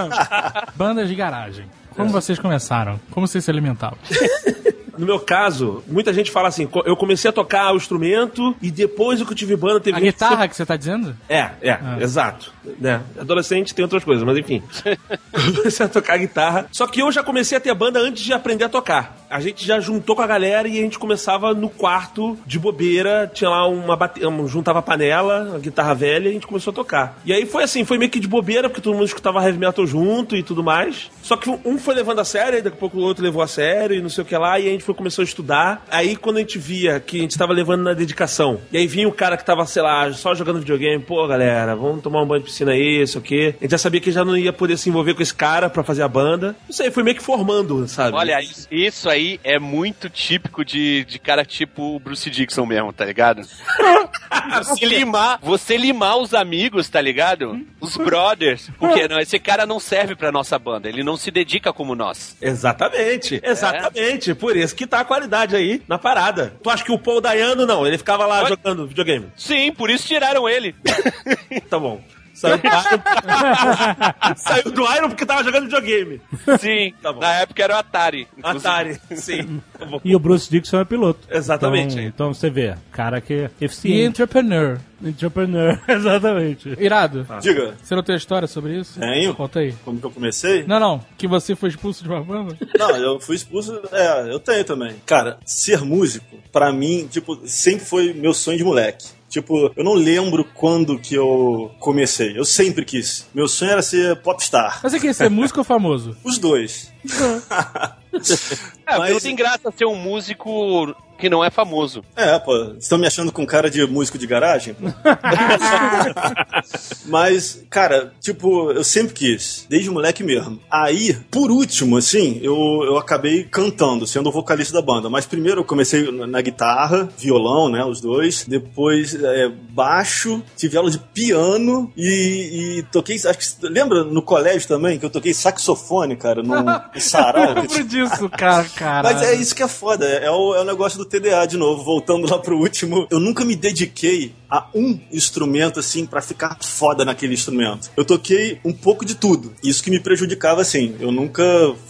Bandas de garagem. Como vocês começaram? Como vocês se alimentavam? No meu caso, muita gente fala assim: eu comecei a tocar o instrumento e depois que eu tive banda teve A gente que guitarra que você tá dizendo? É, é, exato. Né? Adolescente tem outras coisas, mas enfim. comecei a tocar guitarra. Só que eu já comecei a ter banda antes de aprender a tocar. A gente já juntou com a galera e a gente começava no quarto de bobeira. Tinha lá uma bate... juntava a panela, a guitarra velha e a gente começou a tocar. E aí foi assim, foi meio que de bobeira, porque todo mundo escutava heavy metal junto e tudo mais. Só que um foi levando a sério, e daqui a pouco o outro levou a sério e não sei o que lá, e a gente foi começou a estudar. Aí quando a gente via que a gente tava levando na dedicação, e aí vinha o cara que tava, sei lá, só jogando videogame, pô, galera, vamos tomar um banho de piscina aí, isso aqui. A gente já sabia que já não ia poder se envolver com esse cara pra fazer a banda. Isso aí foi meio que formando, sabe? Olha, isso, isso aí é muito típico de, de cara tipo o Bruce Dixon mesmo, tá ligado? você limar, você limar os amigos, tá ligado? Os brothers. Porque não, esse cara não serve pra nossa banda, ele não se dedica como nós. Exatamente, exatamente. Por isso que tá a qualidade aí na parada. Tu acha que o Paul Dayano não? Ele ficava lá Oi? jogando videogame. Sim, por isso tiraram ele. Tá bom. Saiu do Iron, Saiu do Iron porque tava jogando videogame. Sim, Tá bom. na época era o Atari. inclusive. Atari, sim. Tá. E o Bruce Dixon é piloto. Exatamente. Então, então você vê, cara que é E eficiente. entrepreneur. Entrepreneur, exatamente. Irado. Diga, Você não tem história sobre isso? Tenho. Conta aí. como que eu comecei? Não, não. Que você foi expulso de uma banda? Não, eu fui expulso. É, eu tenho também. Cara, ser músico, pra mim, tipo, sempre foi meu sonho de moleque. Tipo, eu não lembro quando que eu comecei. Eu sempre quis. Meu sonho era ser popstar. Mas você quer ser músico ou famoso? Os dois. É, Mas- não tem graça ser um músico que não é famoso. É, pô, estão me achando com cara de músico de garagem? Mas, cara, tipo, eu sempre quis, desde moleque mesmo. Aí, por último, assim, eu, eu acabei cantando, sendo o vocalista da banda. Mas primeiro eu comecei na, guitarra, violão, né, os dois. Depois é, baixo, tive aula de piano e, e toquei, acho que, lembra no colégio também, que eu toquei saxofone, cara, no, no sarau. que Lembro disso, cara, cara. mas é isso que é foda, é o, é o negócio do TDA de novo, voltando lá pro último. Eu nunca me dediquei a um instrumento assim pra ficar foda naquele instrumento. Eu toquei um pouco de tudo. Isso que me prejudicava assim. Eu nunca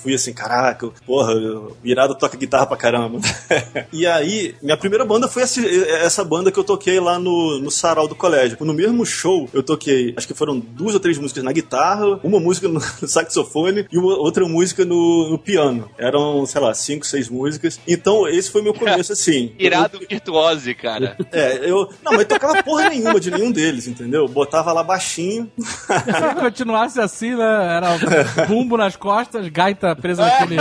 fui assim, caraca, porra, o irado toca guitarra pra caramba. e aí, minha primeira banda foi essa, essa banda que eu toquei lá no, no sarau do colégio. No mesmo show, eu toquei, acho que foram duas ou três músicas na guitarra, uma música no saxofone e uma outra música no, no piano. Eram, sei lá, cinco, seis músicas. Então, esse foi meu começo, assim. Irado virtuose, cara. É, eu. Não, mas tocava porra nenhuma de nenhum deles, entendeu? Botava lá baixinho. Se continuasse assim, né? Era bumbo nas costas, gaita presa naquele.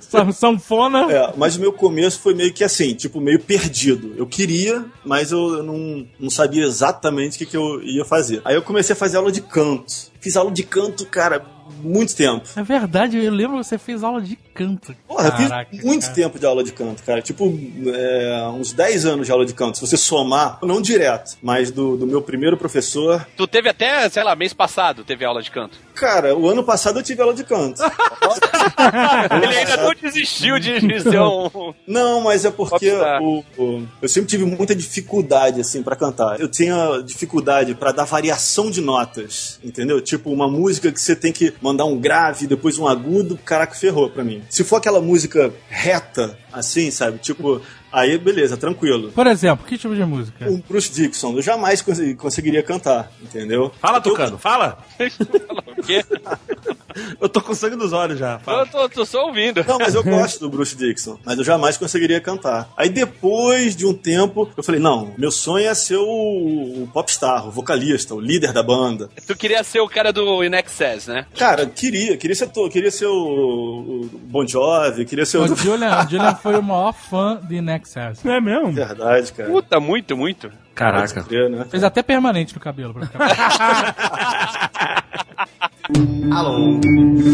san- sanfona. É, mas o meu começo foi meio que assim, tipo, meio perdido. Eu queria, mas eu não, não sabia exatamente o que, que eu ia fazer. Aí eu comecei a fazer aula de canto. Fiz aula de canto, cara, muito tempo. É verdade, eu lembro que você fez aula de canto. Porra, Caraca, eu fiz muito cara. tempo de aula de canto, cara. Tipo, é, uns 10 anos de aula de canto. Se você somar, não direto, mas do, do meu primeiro professor. Tu teve até, sei lá, mês passado teve aula de canto. Cara, o ano passado eu tive aula de canto. Ele ainda não desistiu de ser um... Não, mas é porque o, o- eu sempre tive muita dificuldade, assim, pra cantar. Eu tinha dificuldade pra dar variação de notas, entendeu? Tipo, uma música que você tem que mandar um grave, depois um agudo, caraca, ferrou pra mim. Se for aquela música reta, assim, sabe? Tipo, Aí, beleza, tranquilo. Por exemplo, que tipo de música? O Bruce Dixon, eu jamais cons- conseguiria cantar, entendeu? Fala, Tucano, fala. O quê? Eu tô com sangue nos olhos já. Eu Fala. tô, tô só ouvindo. Não, mas eu gosto do Bruce Dixon, mas eu jamais conseguiria cantar. Aí depois de um tempo, eu falei, não, meu sonho é ser o, o popstar, o vocalista, o líder da banda. Tu queria ser o cara do In Excess, né? Cara, queria, queria ser, to- queria ser o, o Bon Jovi, queria ser o... O Julian, o Julian foi o maior fã de Nexus. É mesmo? Verdade, cara. Puta, muito, muito. Caraca. Crer, né? Fez até permanente no cabelo. Pra ficar... Alô,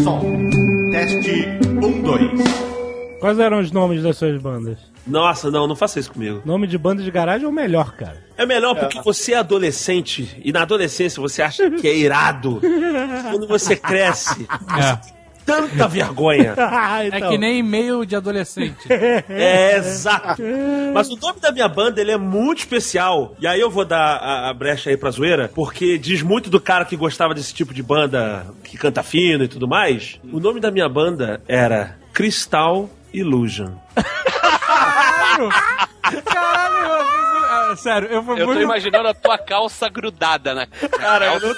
som. Teste 1, 2. Quais eram os nomes das suas bandas? Nossa, não, não faça isso comigo. Nome de banda de garagem é o melhor, cara. É melhor porque você é adolescente e na adolescência você acha que é irado. Quando você cresce, É. tanta vergonha. Ah, É então. que nem e-mail de adolescente. É, exato. Mas o nome da minha banda, ele é muito especial. E aí eu vou dar a, a brecha aí pra zoeira, porque diz muito do cara que gostava desse tipo de banda que canta fino e tudo mais. O nome da minha banda era Crystal Illusion. Caralho, eu sério, eu fui Eu tô muito... imaginando a tua calça grudada na Cara, eu não,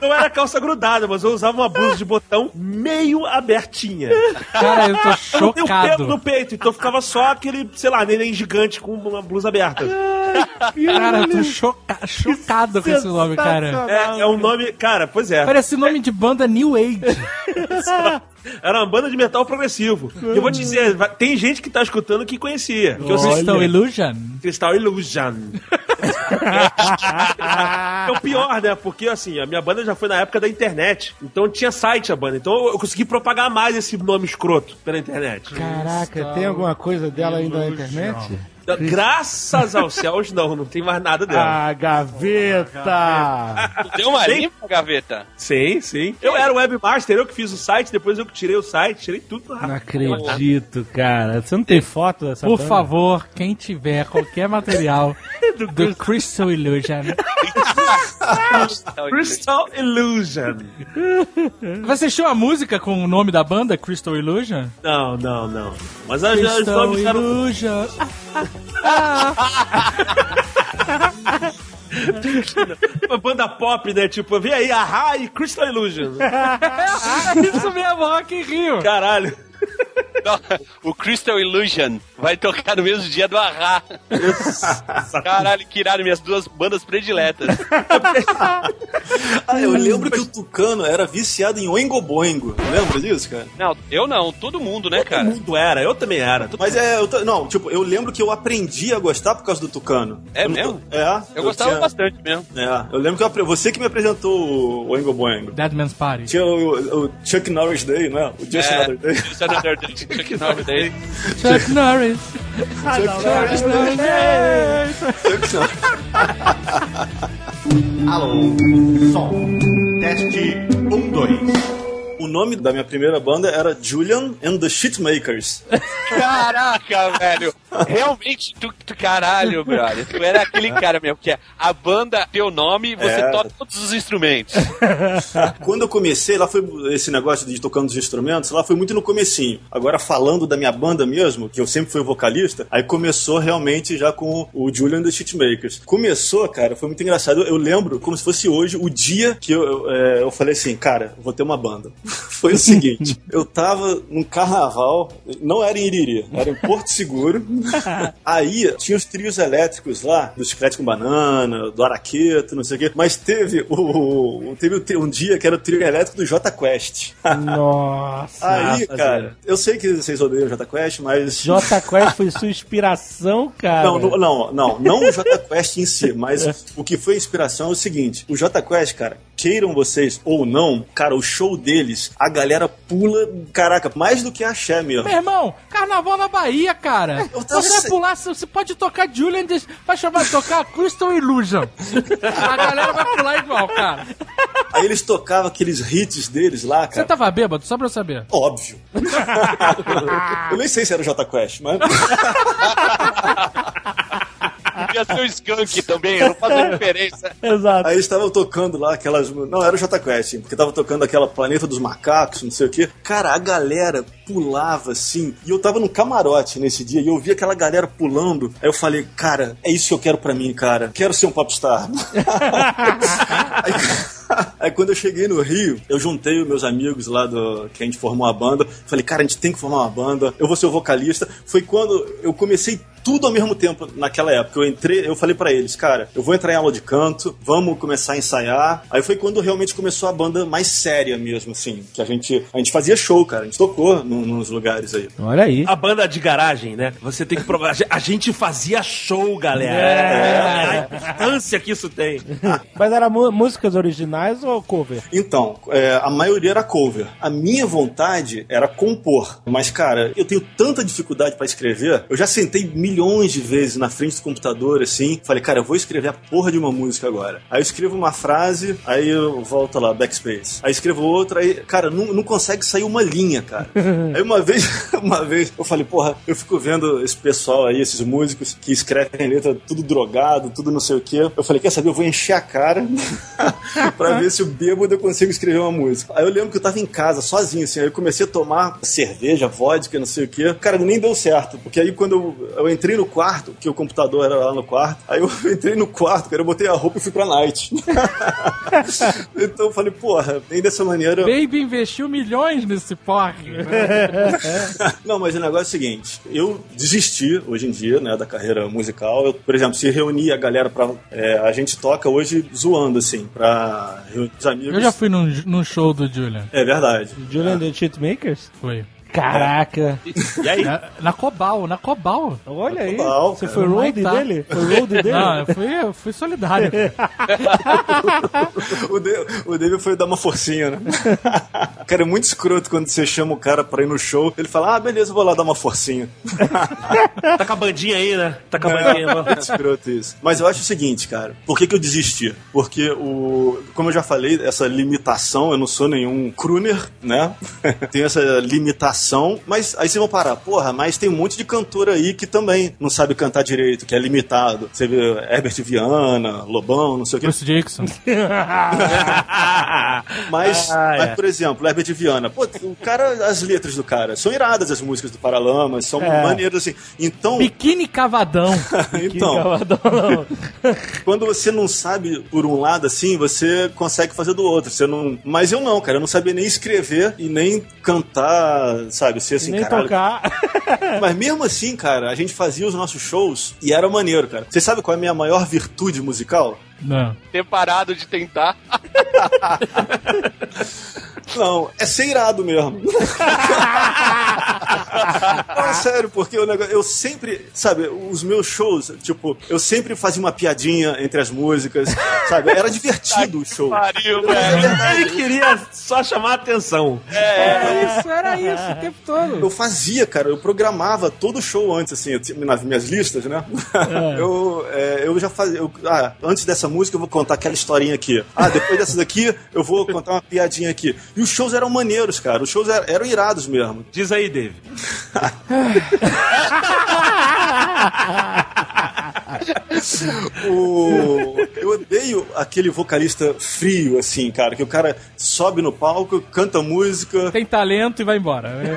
não era calça grudada, mas eu usava uma blusa de botão meio abertinha. Cara, eu tô Eu não tenho pelo chocado. no peito, então ficava só aquele, sei lá, neném gigante com uma blusa aberta. Cara, eu tô choca... chocado com esse nome, cara. É, é um nome. Cara, pois é. Parece nome de banda New Age. Era uma banda de metal progressivo. E eu vou te dizer, tem gente que tá escutando que conhecia. Que Crystal Illusion. Crystal Illusion. é o pior, né? Porque assim, a minha banda já foi na época da internet. Então tinha site a banda. Então eu consegui propagar mais esse nome escroto pela internet. Caraca, tem alguma coisa dela ainda na internet? Graças aos céus, não, não tem mais nada dela. Ah, gaveta! Deu uma Sim. limpa, gaveta? Sim, sim. Eu era o webmaster, eu que fiz o site, depois eu que tirei o site, tirei tudo Não rápido. acredito, cara. Você não tem foto dessa Por banda? favor, quem tiver qualquer material do Crystal Illusion, Crystal Illusion. você achou a música com o nome da banda, Crystal Illusion? Não, não, não. Mas as, as Crystal nomes eram. Illusion. Uma banda pop, né? Tipo, vem aí, Ahá e Crystal Illusion. Isso mesmo, Rock in Rio. Caralho. Não, o Crystal Illusion vai tocar no mesmo dia do Ahá. Caralho, que irado, minhas duas bandas prediletas. Ah, eu lembro que o Tucano era viciado em Oingo Boingo. Lembra disso, cara? Não, eu não, todo mundo, né, Todo cara? mundo era, eu também era. Mas é, eu não, tipo, eu lembro que eu aprendi a gostar por causa do Tucano. É Eu tô- mesmo? É. Eu gostava tinha- bastante mesmo. É, eu lembro que eu apre- você que me apresentou o Oingo Boingo. Dead Man's Party. Tinha o, o Chuck Norris Day, né? O Just É, Another Day. Just Another Day, Chuck Norris. Chuck Norris. Chuck Norris Day. Alô, som. Teste 1, 2. O nome da minha primeira banda era Julian and the Shitmakers. Caraca, velho. Realmente, tu, tu- caralho, brother. Tu era aquele cara mesmo, que é a banda, teu nome você É. toca todos os instrumentos. Quando eu comecei, lá foi esse negócio de tocando os instrumentos, lá foi muito no comecinho. Agora falando da minha banda mesmo, que eu sempre fui vocalista, aí começou realmente já com o Julian the Shitmakers. Começou, cara, foi muito engraçado. Eu, eu lembro como se fosse hoje o dia que eu, eu, é, eu falei assim, cara, vou ter uma banda. foi o seguinte, eu tava num carnaval, não era em Iriri, era em Porto Seguro. aí tinha os trios elétricos lá, do Chiclete com Banana, do Araqueto, não sei o quê, mas teve o, o- teve um dia que era o trio elétrico do J Quest. Nossa. Aí, cara, eu sei que vocês odeiam o J Quest, mas. J Quest foi sua inspiração, cara. Não, não, não, não, não o J Quest em si, mas o que foi a inspiração é o seguinte: o J Quest, cara, queiram vocês ou não, cara, o show deles, a galera pula, caraca, mais do que axé mesmo. Meu irmão, carnaval na Bahia, cara. Eu tô Você vai se- pular, você pode tocar Julian, vai chamar de tocar Crystal Illusion. A galera vai pular igual, cara. Aí eles tocavam aqueles hits deles lá, Você cara. tava bêbado, só pra eu saber. Óbvio. eu nem sei se era o J Quest, mas. Podia ser o Skunk também, não faz diferença. Exato. Aí estavam tocando lá aquelas. Não, era o Jota Quest, porque tava tocando aquela Planeta dos Macacos, não sei o quê. Cara, a galera pulava assim. E eu tava no camarote nesse dia e eu vi aquela galera pulando. Aí eu falei, cara, é isso que eu quero pra mim, cara. Quero ser um popstar. aí, aí quando eu cheguei no Rio, eu juntei os meus amigos lá do que a gente formou a banda. Falei, cara, a gente tem que formar uma banda. Eu vou ser o vocalista. Foi quando eu comecei tudo ao mesmo tempo naquela época. Eu entrei, eu falei pra eles, cara, eu vou entrar em aula de canto, vamos começar a ensaiar. Aí foi quando realmente começou a banda mais séria mesmo, assim, que a gente a gente fazia show, cara, a gente tocou no- nos lugares aí. Olha aí. A banda de garagem, né? Você tem que provar. A gente fazia show, galera. É. A importância que isso tem. Mas era músicas originais ou cover? Então, é, a maioria era cover. A minha vontade era compor. Mas, cara, eu tenho tanta dificuldade pra escrever. Eu já sentei milhões de vezes na frente do computador, assim. Falei, cara, eu vou escrever a porra de uma música agora. Aí eu escrevo uma frase, aí eu volto lá, backspace. Aí escrevo outra, aí, cara, não, não consegue sair uma linha, cara. aí uma vez, uma vez, eu falei, porra, eu fico vendo esse pessoal aí, esses músicos que escrevem letra tudo drogado, tudo não sei o quê. Eu falei, quer saber, eu vou encher a cara pra ver se o bêbado eu consigo escrever uma música. Aí eu lembro que eu tava em casa, sozinho, assim, aí eu comecei a tomar cerveja, vodka, não sei o quê. Cara, nem deu certo, porque aí quando eu, eu entrei no quarto, que o computador era lá no quarto, aí eu entrei no quarto, cara, eu botei a roupa e fui pra night. então eu falei, porra, nem dessa maneira... Baby investiu milhões nesse porre. Não, mas o negócio é o seguinte: eu desisti hoje em dia, né, da carreira musical. Eu, por exemplo, se reunir a galera pra. é, a gente toca hoje zoando, assim, pra reunir os amigos. Eu já fui num, num show do Julian. É verdade. Julian the Cheatmakers? Foi. Caraca. E aí? Na, na Cobal, na Cobal. Olha aí. Total, Você cara. foi road Tá. dele? Foi road dele? Não, eu fui, eu fui solidário. o, de, o David foi dar uma forcinha, né? cara, é muito escroto quando você chama o cara pra ir no show. Ele fala, ah, beleza, eu vou lá dar uma forcinha. Tá com a bandinha aí, né? Tá com a bandinha. É muito escroto isso. Mas eu acho o seguinte, cara. Por que, que eu desisti? Porque o. Como eu já falei, essa limitação, eu não sou nenhum crooner, né? Tenho essa limitação. Mas aí vocês vão parar, porra, mas tem um monte de cantor aí que também não sabe cantar direito, que é limitado. Você vê Herbert Viana, Lobão, não sei o que. Bruce Dixon. Mas, Ah, mas, é. por exemplo, Herbert Viana, pô, o cara, as letras do cara são iradas, as músicas do Paralamas, são É. maneiras assim. Então, Biquíni Cavadão. então, Cavadão, quando você não sabe por um lado assim, você consegue fazer do outro. Você não. Mas eu não, cara. Eu não sabia nem escrever e nem cantar, sabe? Ser assim, Nem caralho. tocar. Mas mesmo assim, cara, a gente fazia os nossos shows e era maneiro, cara. Você sabe qual é a minha maior virtude musical? Não. Ter parado de tentar. Não, é ser irado mesmo. Não, é sério, porque o negócio, eu sempre, sabe, os meus shows, tipo, eu sempre fazia uma piadinha entre as músicas, sabe? Era divertido o show. Pariu, É velho. Ele queria só chamar a atenção. Era isso, era isso o tempo todo. Eu fazia, cara, eu programava todo o show antes, assim, eu tinha- nas minhas listas, né? Eu, é, eu já fazia. eu- ah, antes dessa música eu vou contar aquela historinha aqui. Ah, depois dessa daqui eu vou contar uma piadinha aqui. E os shows eram maneiros, cara. Os shows eram, eram irados mesmo. Diz aí, Dave. O... Eu odeio aquele vocalista frio, assim, cara, que o cara sobe no palco, canta música. Tem talento e vai embora. né?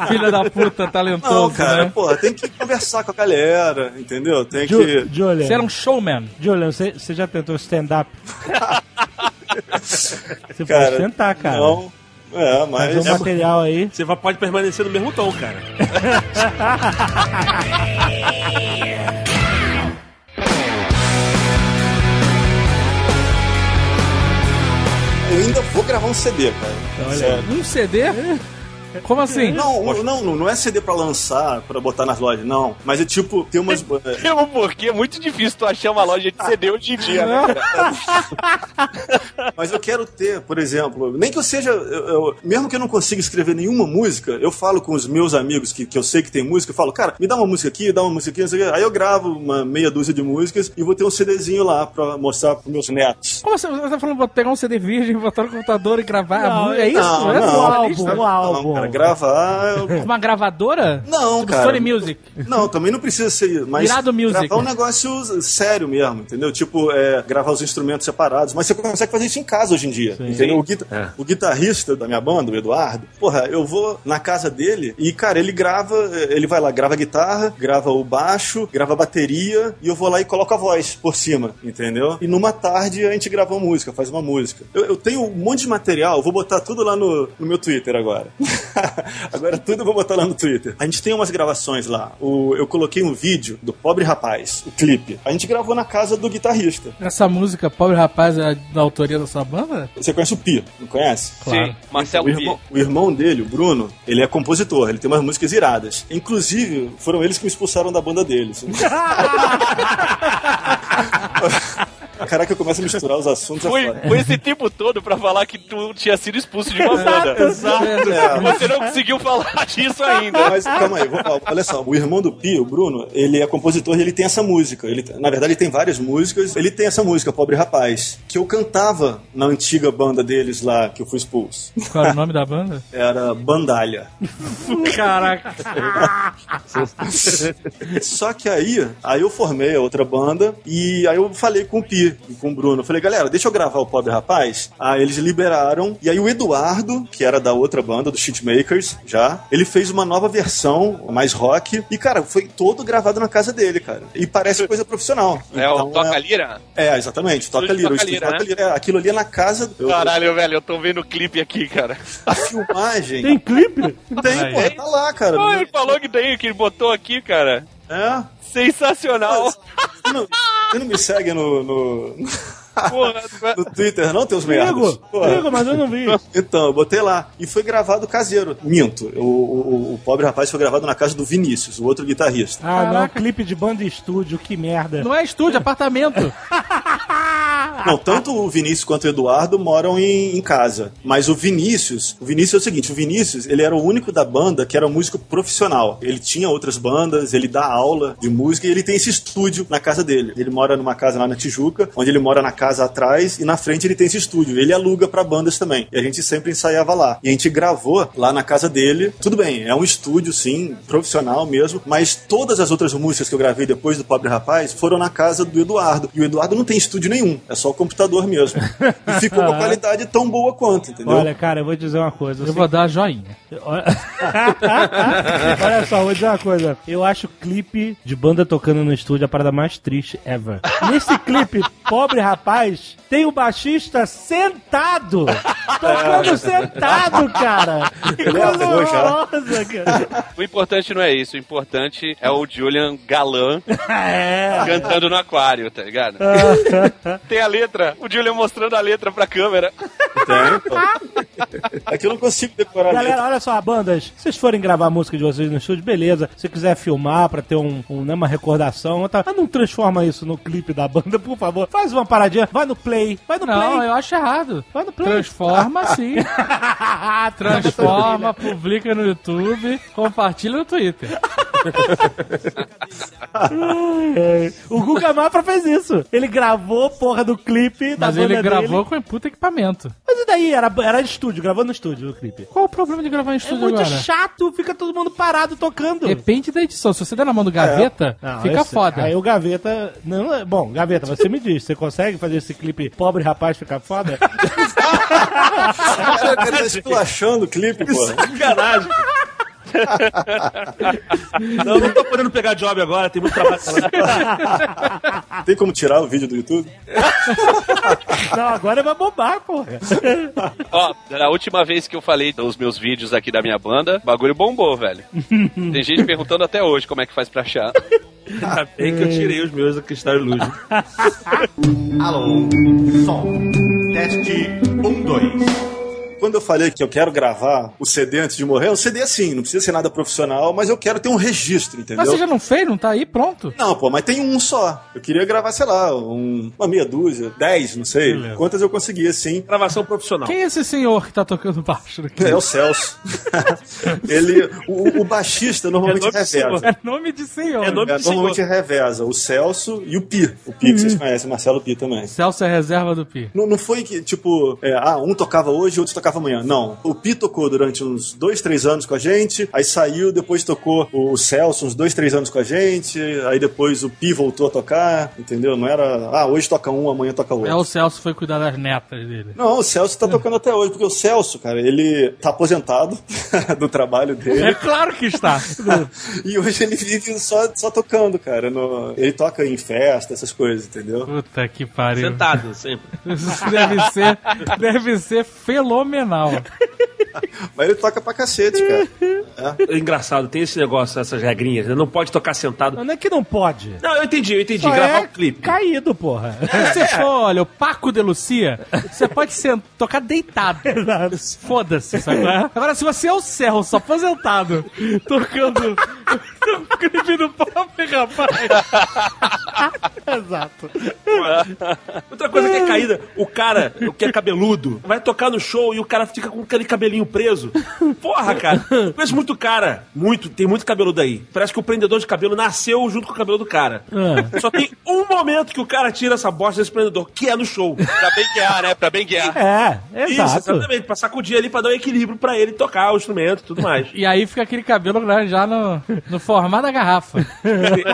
Esse filho da puta talentoso, Não, cara, né? porra, tem que conversar com a galera, entendeu? Tem Ju- que. Julian, Você era um showman. Julian, você, você já tentou stand-up? Você Cara, pode tentar, cara. Não. É, Fazer mas. um material aí. Você pode permanecer no mesmo tom, cara. Eu ainda vou gravar um CD, cara. Sério. Um CD? Como assim? Não, não, não, não é CD pra lançar, pra botar nas lojas, não. Mas é tipo, tem umas. é, Mesmo porque é muito difícil tu achar uma loja de CD hoje em dia, né? Mas eu quero ter, por exemplo, nem que eu seja. eu- eu- mesmo que eu não consiga escrever nenhuma música, eu falo com os meus amigos que, que eu sei que tem música, eu falo, cara, me dá uma música aqui, dá uma música aqui, não sei o quê. Aí eu gravo uma meia dúzia de músicas e vou ter um CDzinho lá pra mostrar pros meus netos. Como assim? Você tá falando de pegar um CD virgem, botar no computador e gravar? Não, é isso? não, é não. Um jornalista? álbum, um álbum. Cara, gravar. eu- Uma gravadora? Não, Tipo cara. Sony Music. Não, também não precisa ser. Mas Virado music. gravar um negócio sério mesmo, entendeu? Tipo, é, gravar os instrumentos separados. Mas você consegue fazer isso em casa hoje em dia. Entendeu? O, guita- É. o guitarrista da minha banda, o Eduardo, porra, eu vou na casa dele e, cara, ele grava, ele vai lá, grava a guitarra, grava o baixo, grava a bateria e eu vou lá e coloco a voz por cima, entendeu? E numa tarde a gente grava uma música, faz uma música. Eu, eu tenho um monte de material, vou botar tudo lá no, no meu Twitter agora. agora tudo eu vou botar lá no Twitter. A gente tem umas gravações lá. O, eu coloquei um vídeo do Pobre Rapaz, o clipe. A gente gravou na casa do guitarrista. Essa música, Pobre Rapaz, é da autoria da sua banda? Você conhece o Pi, não conhece? Sim, Marcelo O irmão, o irmão dele, o Bruno, ele é compositor, ele tem umas músicas iradas. Inclusive, foram eles que me expulsaram da banda deles. Caraca, eu começo a misturar os assuntos. é Foi, foi esse tempo todo pra falar que tu tinha sido expulso de uma banda. Exato, é. Você não conseguiu falar disso ainda. Mas calma aí, olha só, o irmão do Pi, o Bruno, ele é compositor e ele tem essa música. Ele, na verdade, ele tem várias músicas. Ele tem essa música, Pobre Rapaz, que eu cantava na antiga banda deles lá, que eu fui expulso. Qual era o nome da banda? Era Bandalha. Caraca. Só que aí, aí eu formei a outra banda e aí eu falei com o Pi e com o Bruno. Eu falei, galera, deixa eu gravar o Pobre Rapaz. Aí eles liberaram. E aí o Eduardo, que era da outra banda, do Shitmakers, já, ele fez uma nova versão, mais rock. E, cara, foi todo gravado na casa dele, cara. E parece coisa profissional. É o Então, Toca é- Lira? É, exatamente, toca lira. O Toca Lira, toca né? lira. É, aquilo ali é na casa. eu- Caralho, velho, eu tô vendo o clipe aqui, cara. A filmagem. Tem clipe? Tem, porra, tá lá, cara. Ah, ele falou que tem, que ele botou aqui, cara. É. Sensacional. Você não, você não me segue no, no, Porra, no Twitter, não, teus merdas? Sigo, Porra. sigo, mas eu não vi. Então, eu botei lá. E foi gravado caseiro. Minto. O, o, o pobre rapaz foi gravado na casa do Vinícius, o outro guitarrista. Ah, não, Caraca. clipe de banda e estúdio, que merda. Não é estúdio, é apartamento. Não, tanto o Vinícius quanto o Eduardo moram em, em casa. Mas o Vinícius, o Vinícius é o seguinte, o Vinícius, ele era o único da banda que era um músico profissional. Ele tinha outras bandas, ele dá aula de música e ele tem esse estúdio na casa dele. Ele mora numa casa lá na Tijuca, onde ele mora na casa atrás e na frente ele tem esse estúdio. Ele aluga pra bandas também. E a gente sempre ensaiava lá. E a gente gravou lá na casa dele. Tudo bem, é um estúdio sim, profissional mesmo, mas todas as outras músicas que eu gravei depois do Pobre Rapaz foram na casa do Eduardo. E o Eduardo não tem estúdio nenhum, é só o computador mesmo. E ficou com a qualidade tão boa quanto, entendeu? Olha, cara, eu vou te dizer uma coisa. Eu assim, vou dar joinha. Olha... Olha só, vou dizer uma coisa. Eu acho o clipe de banda tocando no estúdio a parada mais triste ever. Nesse clipe, pobre rapaz, tem o baixista sentado. Tocando sentado, cara. Que coisa horrorosa, cara. O importante não é isso, o importante é o Julian Galan É. cantando no aquário, tá ligado? Tem a letra, o Julian mostrando a letra pra câmera. Tem. Aqui eu não consigo decorar a Galera, letra. olha só, bandas, se vocês forem gravar a música de vocês no estúdio, beleza. Se quiser filmar pra ter um, um, né, uma recordação, tá? mas não transforma isso no clipe da banda, por favor. Faz uma paradinha, vai no play, vai no Não, play. eu acho errado. Vai no play. Transforma sim. Transforma, publica no YouTube, compartilha no Twitter. É, o Guga Mafra fez isso. Ele gravou porra do clipe da Mas ele gravou dele. com puta equipamento. Mas e daí? Era, era estúdio, gravou no estúdio o clipe. Qual o problema de gravar em É estúdio muito agora? chato, fica todo mundo parado tocando. Depende da edição. Se você der na mão do gaveta, Não, fica foda. Aí o Gaveta. Não, é- bom, Gaveta, você me diz, você consegue fazer esse clipe pobre rapaz ficar foda? Cara, o cara tá esculachando o clipe, pô. Sacanagem. Não, não tô podendo pegar job agora, tem muito trabalho. Tem como tirar o vídeo do YouTube? não, agora vai bombar, porra. Ó, na última vez que eu falei dos meus vídeos aqui da minha banda, o bagulho bombou, velho. Tem gente perguntando até hoje como é que faz pra achar. Ainda bem que eu tirei os meus da Cristal Luz. Alô, som. Teste 1, 2. Quando eu falei que eu quero gravar o CD antes de morrer, o CD é assim, não precisa ser nada profissional, mas eu quero ter um registro, entendeu? Mas você já não fez? Não tá aí? Pronto. Não, pô, mas tem um só. Eu queria gravar, sei lá, um- uma meia dúzia, dez, não sei. Quantas eu consegui, assim. Gravação profissional. Quem é esse senhor que tá tocando baixo aqui? É o Celso. Ele, o, o baixista normalmente É reveza. É nome de senhor. É nome É, de senhor. normalmente reveza o Celso e o Pi. O Pi, que vocês conhecem, Marcelo Pi também. Celso é reserva do Pi. Não, não foi que, tipo, é, ah, um tocava hoje e outro tocava amanhã. Não. O Pi tocou durante uns dois, três anos com a gente, aí saiu, depois tocou o Celso uns dois, três anos com a gente, aí depois o Pi voltou a tocar, entendeu? Não era, ah, hoje toca um, amanhã toca outro. É, o Celso foi cuidar das netas dele. Não, o Celso tá tocando até hoje, porque o Celso, cara, ele tá aposentado do trabalho É dele. claro que está. E hoje ele vive só, só tocando, cara. no- Ele toca em festa, essas coisas, entendeu? Puta que pariu. Sentado, sempre. Isso deve ser, deve ser fenomenal. Mas ele toca pra cacete, cara. É engraçado, tem esse negócio, essas regrinhas. né? Não pode tocar sentado. Não é que não pode. Não, eu entendi, eu entendi. Só gravar é o clipe. caído, porra. Se você for, olha, o Paco de Lucia, você pode ser, tocar deitado. Foda-se, sabe? Agora, se você é o Celso, aposentado, tocando o clipe do pobre rapaz. Exato. Outra coisa que é caída, o cara, o que é cabeludo, vai tocar no show e o cara fica com aquele cabelinho preso. Porra, cara. Conheço muito cara. Muito, tem muito cabeludo aí. Parece que o prendedor de cabelo nasceu junto com o cabelo do cara. Só tem um momento que o cara tira essa bosta desse prendedor, que é no show. Pra bem guiar, né? Pra bem guiar. É, Isso, exato. exatamente. Pra sacudir ali, pra dar um equilíbrio pra ele tocar o instrumento e tudo mais. E aí fica aquele cabelo né, já no, no formato da garrafa.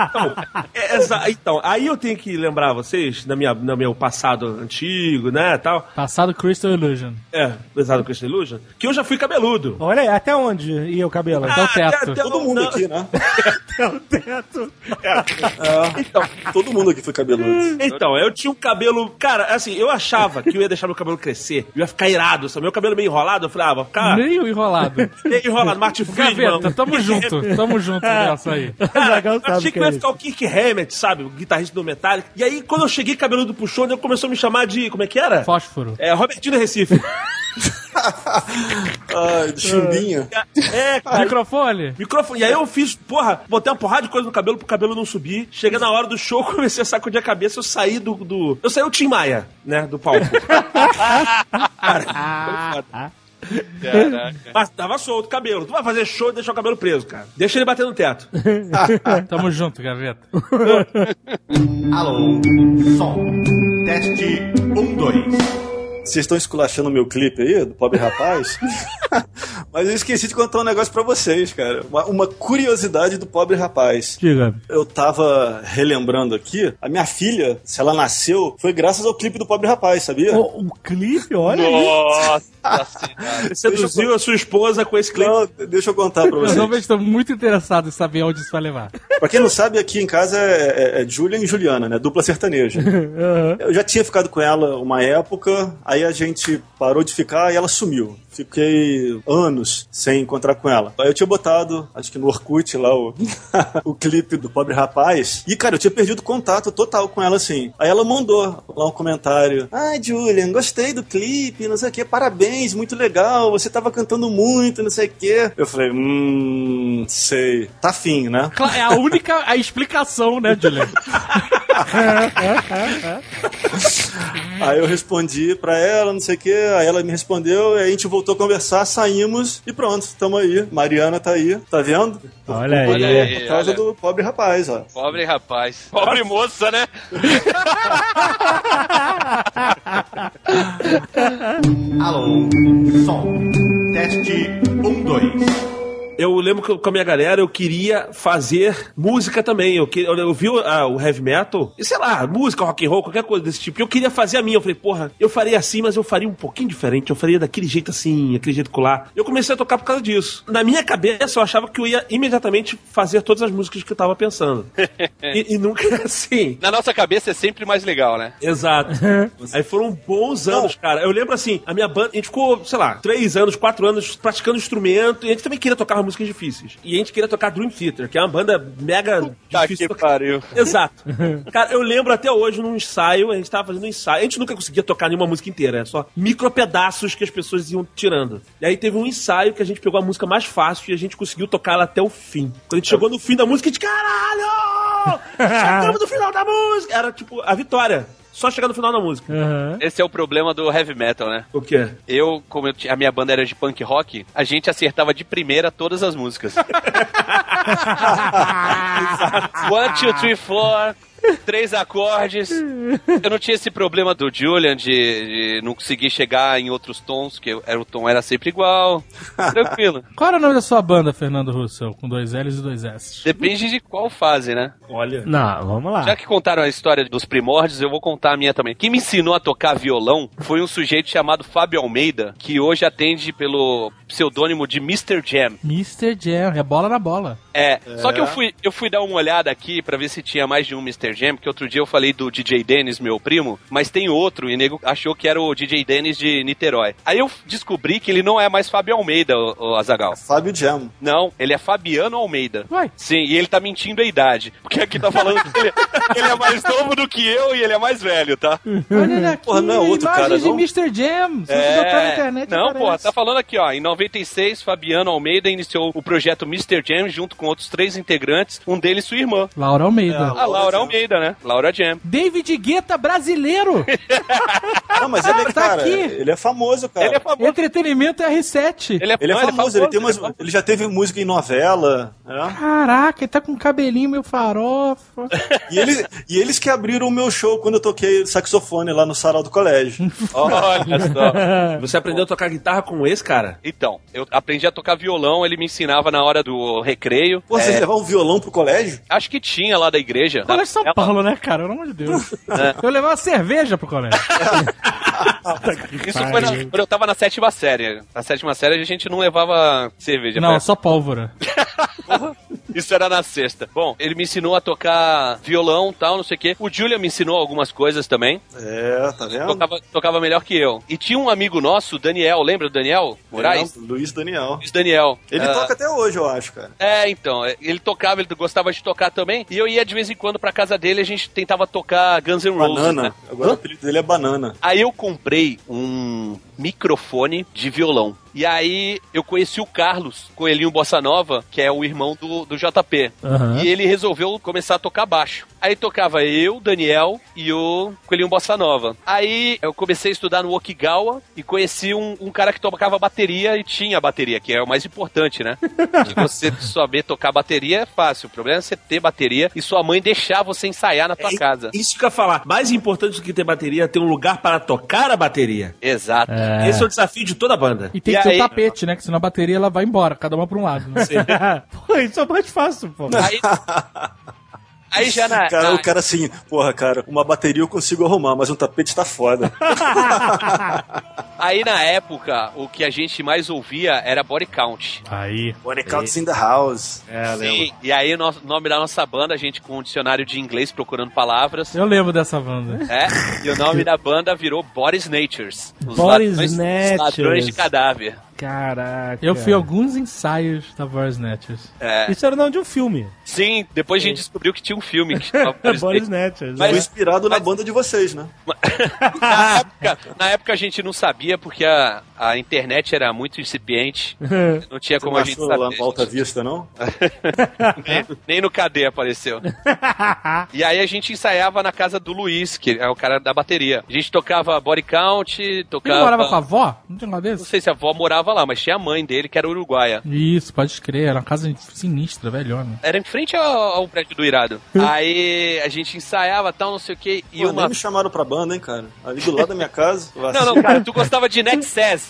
Então, é, então, aí eu tenho que lembrar vocês, na minha, no meu passado antigo, né, tal. Passado Crystal Illusion. É, apesar do Christian Illusion, que eu já fui cabeludo. Olha aí, até onde ia o cabelo? Até o teto. até- Todo mundo não, aqui, né? Até o teto. Então, Todo mundo aqui foi cabeludo. então, eu tinha um cabelo. Cara, assim, eu achava que eu ia deixar meu cabelo crescer. Eu ia ficar irado. Sabe? Meu cabelo meio enrolado. Eu falei, ah, vou ficar Meio enrolado. meio enrolado. Martin Friedman. Gaveta, tamo junto, tamo junto nessa aí. Cara, Zagal eu sabe achei que que eu é ia ficar o Kirk Hammett, sabe? O guitarrista do Metallica. E aí, quando eu cheguei cabeludo pro show, ele começou a me chamar de. Como é que era? Fósforo. É, Robertino Recife. Ai, do chumbinho. É, cara. Microfone? Microfone. E aí eu fiz, porra, botei uma porrada de coisa no cabelo pro cabelo não subir. Chega na hora do show, comecei a sacudir a cabeça, eu saí do. do... Eu saí o Tim Maia, né? Do palco. Caraca. Mas tava solto o cabelo. Tu vai fazer show e deixar o cabelo preso, cara. Deixa ele bater no teto. Tamo junto, Gaveta. Alô, som. Teste 1, 2. Vocês estão esculachando o meu clipe aí, do pobre rapaz? Mas eu esqueci de contar um negócio pra vocês, cara. Uma, uma curiosidade do pobre rapaz. Diga. Eu tava relembrando aqui, a minha filha, se ela nasceu, foi graças ao clipe do pobre rapaz, sabia? O, o clipe, olha aí. Nossa senhora. Ele seduziu a sua esposa com esse clipe. Não, deixa eu contar pra vocês. homens estão muito interessados em saber onde isso vai levar. Pra quem não sabe, aqui em casa é, é, é Julian e Juliana, né? Dupla sertaneja. Eu já tinha ficado com ela uma época, aí a gente parou de ficar e ela sumiu. Fiquei anos sem encontrar com ela. Aí eu tinha botado, acho que no Orkut lá, o, o clipe do pobre rapaz. E, cara, eu tinha perdido contato total com ela, assim. Aí ela mandou lá um comentário. Ai, Julian, gostei do clipe, não sei o que, parabéns, muito legal, você tava cantando muito, não sei o que. Eu falei, hum, sei. Tá fim, né? É a única a explicação, né, Julian? Aí eu respondi pra ela, não sei o que, aí ela me respondeu, aí a gente voltou a conversar, saímos e pronto, tamo aí. Mariana tá aí, tá vendo? Olha aí. Olha aí, Por causa olha. do pobre rapaz, ó. Pobre rapaz. Pobre moça, né? Alô, som. Teste 1, 2. Eu lembro que eu- com a minha galera eu queria fazer música também. Eu, que, eu, eu vi ah, o heavy metal, e sei lá, música, rock and roll, qualquer coisa desse tipo. E eu queria fazer a minha. Eu falei, porra, eu faria assim, mas eu faria um pouquinho diferente. Eu faria daquele jeito assim, aquele jeito colar. Eu comecei a tocar por causa disso. Na minha cabeça eu achava que eu ia imediatamente fazer todas as músicas que eu tava pensando. e, e nunca é assim. Na nossa cabeça é sempre mais legal, né? Exato. Aí foram bons anos, cara. Eu lembro assim, a minha banda, a gente ficou, sei lá, três anos, quatro anos praticando instrumento, e a gente também queria tocar músicas difíceis. E a gente queria tocar Dream Theater, que é uma banda mega Tá difícil que de tocar. pariu. Exato. Cara, eu lembro até hoje num ensaio, a gente tava fazendo um ensaio, a gente nunca conseguia tocar nenhuma música inteira, é só micro pedaços que as pessoas iam tirando. E aí teve um ensaio que a gente pegou a música mais fácil e a gente conseguiu tocar ela até o fim. Quando a gente chegou no fim da música, a gente, caralho! Chegamos no final da música! Era tipo a vitória. Só chegar no final da música. Aham. Esse é o problema do heavy metal, né? O quê? Eu, como eu tinha- a minha banda era de punk rock, a gente acertava de primeira todas as músicas. One, two, three, four. Três acordes. Eu não tinha esse problema do Julian de, de não conseguir chegar em outros tons, que era, o tom era sempre igual. Tranquilo. Qual era o nome da sua banda, Fernando Russell? Com dois L's e dois S. Depende de qual fase, né? Olha. Não, vamos lá. Já que contaram a história dos primórdios, eu vou contar a minha também. Quem me ensinou a tocar violão foi um sujeito chamado Fábio Almeida, que hoje atende pelo pseudônimo de Mr. Jam. Mr. Jam, é bola na bola. É, só que eu fui, eu fui dar uma olhada aqui pra ver se tinha mais de um Mr. Jam, porque outro dia eu falei do DJ Dennis, meu primo, mas tem outro, e o nego achou que era o DJ Dennis de Niterói. Aí eu descobri que ele não é mais Fábio Almeida, o, Azagal. Fábio Jam. Não, ele é Fabiano Almeida. Uai. Sim, e ele tá mentindo a idade. Porque aqui tá falando que ele, ele é mais novo do que eu e ele é mais velho, tá? Olha aqui, Porra, não é outro cara, de não? Mr. Jam. Na internet, Não, porra, tá falando aqui, ó. Em 96, Fabiano Almeida iniciou o projeto Mr. Jam junto com outros três integrantes, um deles sua irmã. Laura Almeida. A Laura Almeida, né? Laura Jam. David Guetta brasileiro. Não, mas ele é, Tá cara, aqui. ele é famoso, cara. Ele é famoso. Entretenimento R7. Ele é, Ele é não, famoso, ele, tem umas, ele já teve música em novela, né? Caraca, ele tá com um cabelinho meio farofa. E eles, e eles que abriram o meu show quando eu toquei saxofone lá no sarau do colégio. Olha só. Você aprendeu a tocar guitarra com esse cara? Então, eu aprendi a tocar violão, ele me ensinava na hora do recreio. Pô, vocês É, levavam um violão pro colégio? acho que tinha lá da igreja. Colégio São Ela- Paulo, né, cara? Pelo amor de Deus. Eu levava cerveja pro colégio. Isso foi na, quando eu tava na sétima série. Na sétima série a gente não levava cerveja. Não, pra- só pólvora. Isso era na sexta. Bom, ele me ensinou a tocar violão tal, não sei o quê. O Julia me ensinou algumas coisas também. É, tá vendo? Tocava, tocava melhor que eu. E tinha um amigo nosso, Daniel, lembra do Daniel? Moraes? Daniel, Luiz Daniel. Luiz Daniel. Ele Ah, toca até hoje, eu acho, cara. É, então, é, ele tocava, ele gostava de tocar também. E eu ia de vez em quando pra casa dele e a gente tentava tocar Guns N' Roses. Banana. né? Agora o apelido dele é Banana. Aí eu comprei um microfone de violão. E aí eu conheci o Carlos, Coelhinho Bossa Nova, que é o irmão do, do JP. Aham. E ele resolveu começar a tocar baixo. Aí tocava eu, Daniel e o Coelhinho Bossa Nova. Aí eu comecei a estudar no Okigawa e conheci um, um cara que tocava bateria e tinha bateria, que é o mais importante, né? Que você saber tocar bateria é fácil. O problema é você ter bateria e sua mãe deixar você ensaiar na tua É casa. Isso que eu ia falar. Mais importante do que ter bateria é ter um lugar para tocar a bateria. Exato. Esse é o desafio de toda a banda. E tem E que ter aí- o tapete, né? Que senão a bateria ela vai embora, cada uma pra um lado. Né? Pô, isso é mais fácil, pô. Aí, aí já na, Cara, na- o cara assim, porra, cara, uma bateria eu consigo arrumar, mas um tapete tá foda. aí na época, o que a gente mais ouvia era body count. Aí. Body Counts in the House. É, Sim, e aí o nome da nossa banda, a gente com um dicionário de inglês procurando palavras. Eu lembro dessa banda. É, e o nome da banda virou Boris Natures. Os Boris ladrões, os ladrões Natures. de cadáver. Caraca. Eu fui a alguns ensaios da Voice Networks. É, Isso era o nome de um filme. sim, depois a gente descobriu que tinha um filme que chamava Boris Boris. Mas- Foi inspirado na mas- banda de vocês, né? Na época, na época a gente não sabia porque a, a internet era muito incipiente. Não tinha como a gente Passou lá saber. no Alta Vista, não? nem, nem no KD apareceu. e aí a gente ensaiava na casa do Luiz, que é o cara da bateria. A gente tocava body count, Ele tocava. morava com a avó? Não tinha um negócio Não desse? sei se a avó morava lá, mas tinha a mãe dele, que era uruguaia. Isso, pode crer. Era uma casa sinistra, velhona. Era em frente ao, ao prédio do Irado. aí a gente ensaiava tal, não sei o que. E Pô, uma. nem me chamaram pra banda, hein, cara? Ali do lado da minha casa. Não, não, cara, tu gostava de Nexus.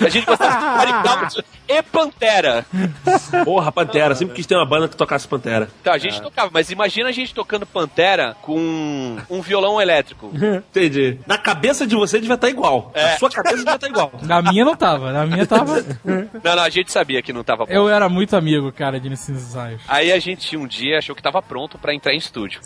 A gente gostava de Body Count e Pantera. Porra, Pantera. Sempre quis ter uma banda que tocasse Pantera. Então, a gente tocava, mas imagina a gente tocando Pantera com um violão elétrico. Entendi. Na cabeça de você devia estar igual. É. Na sua cabeça devia estar igual. Na minha não tava. Na minha tava. Não, não, a gente sabia que não tava bom. Eu era muito amigo, cara, de nesses ensaios. Aí a gente um dia achou que tava pronto pra entrar em estúdio.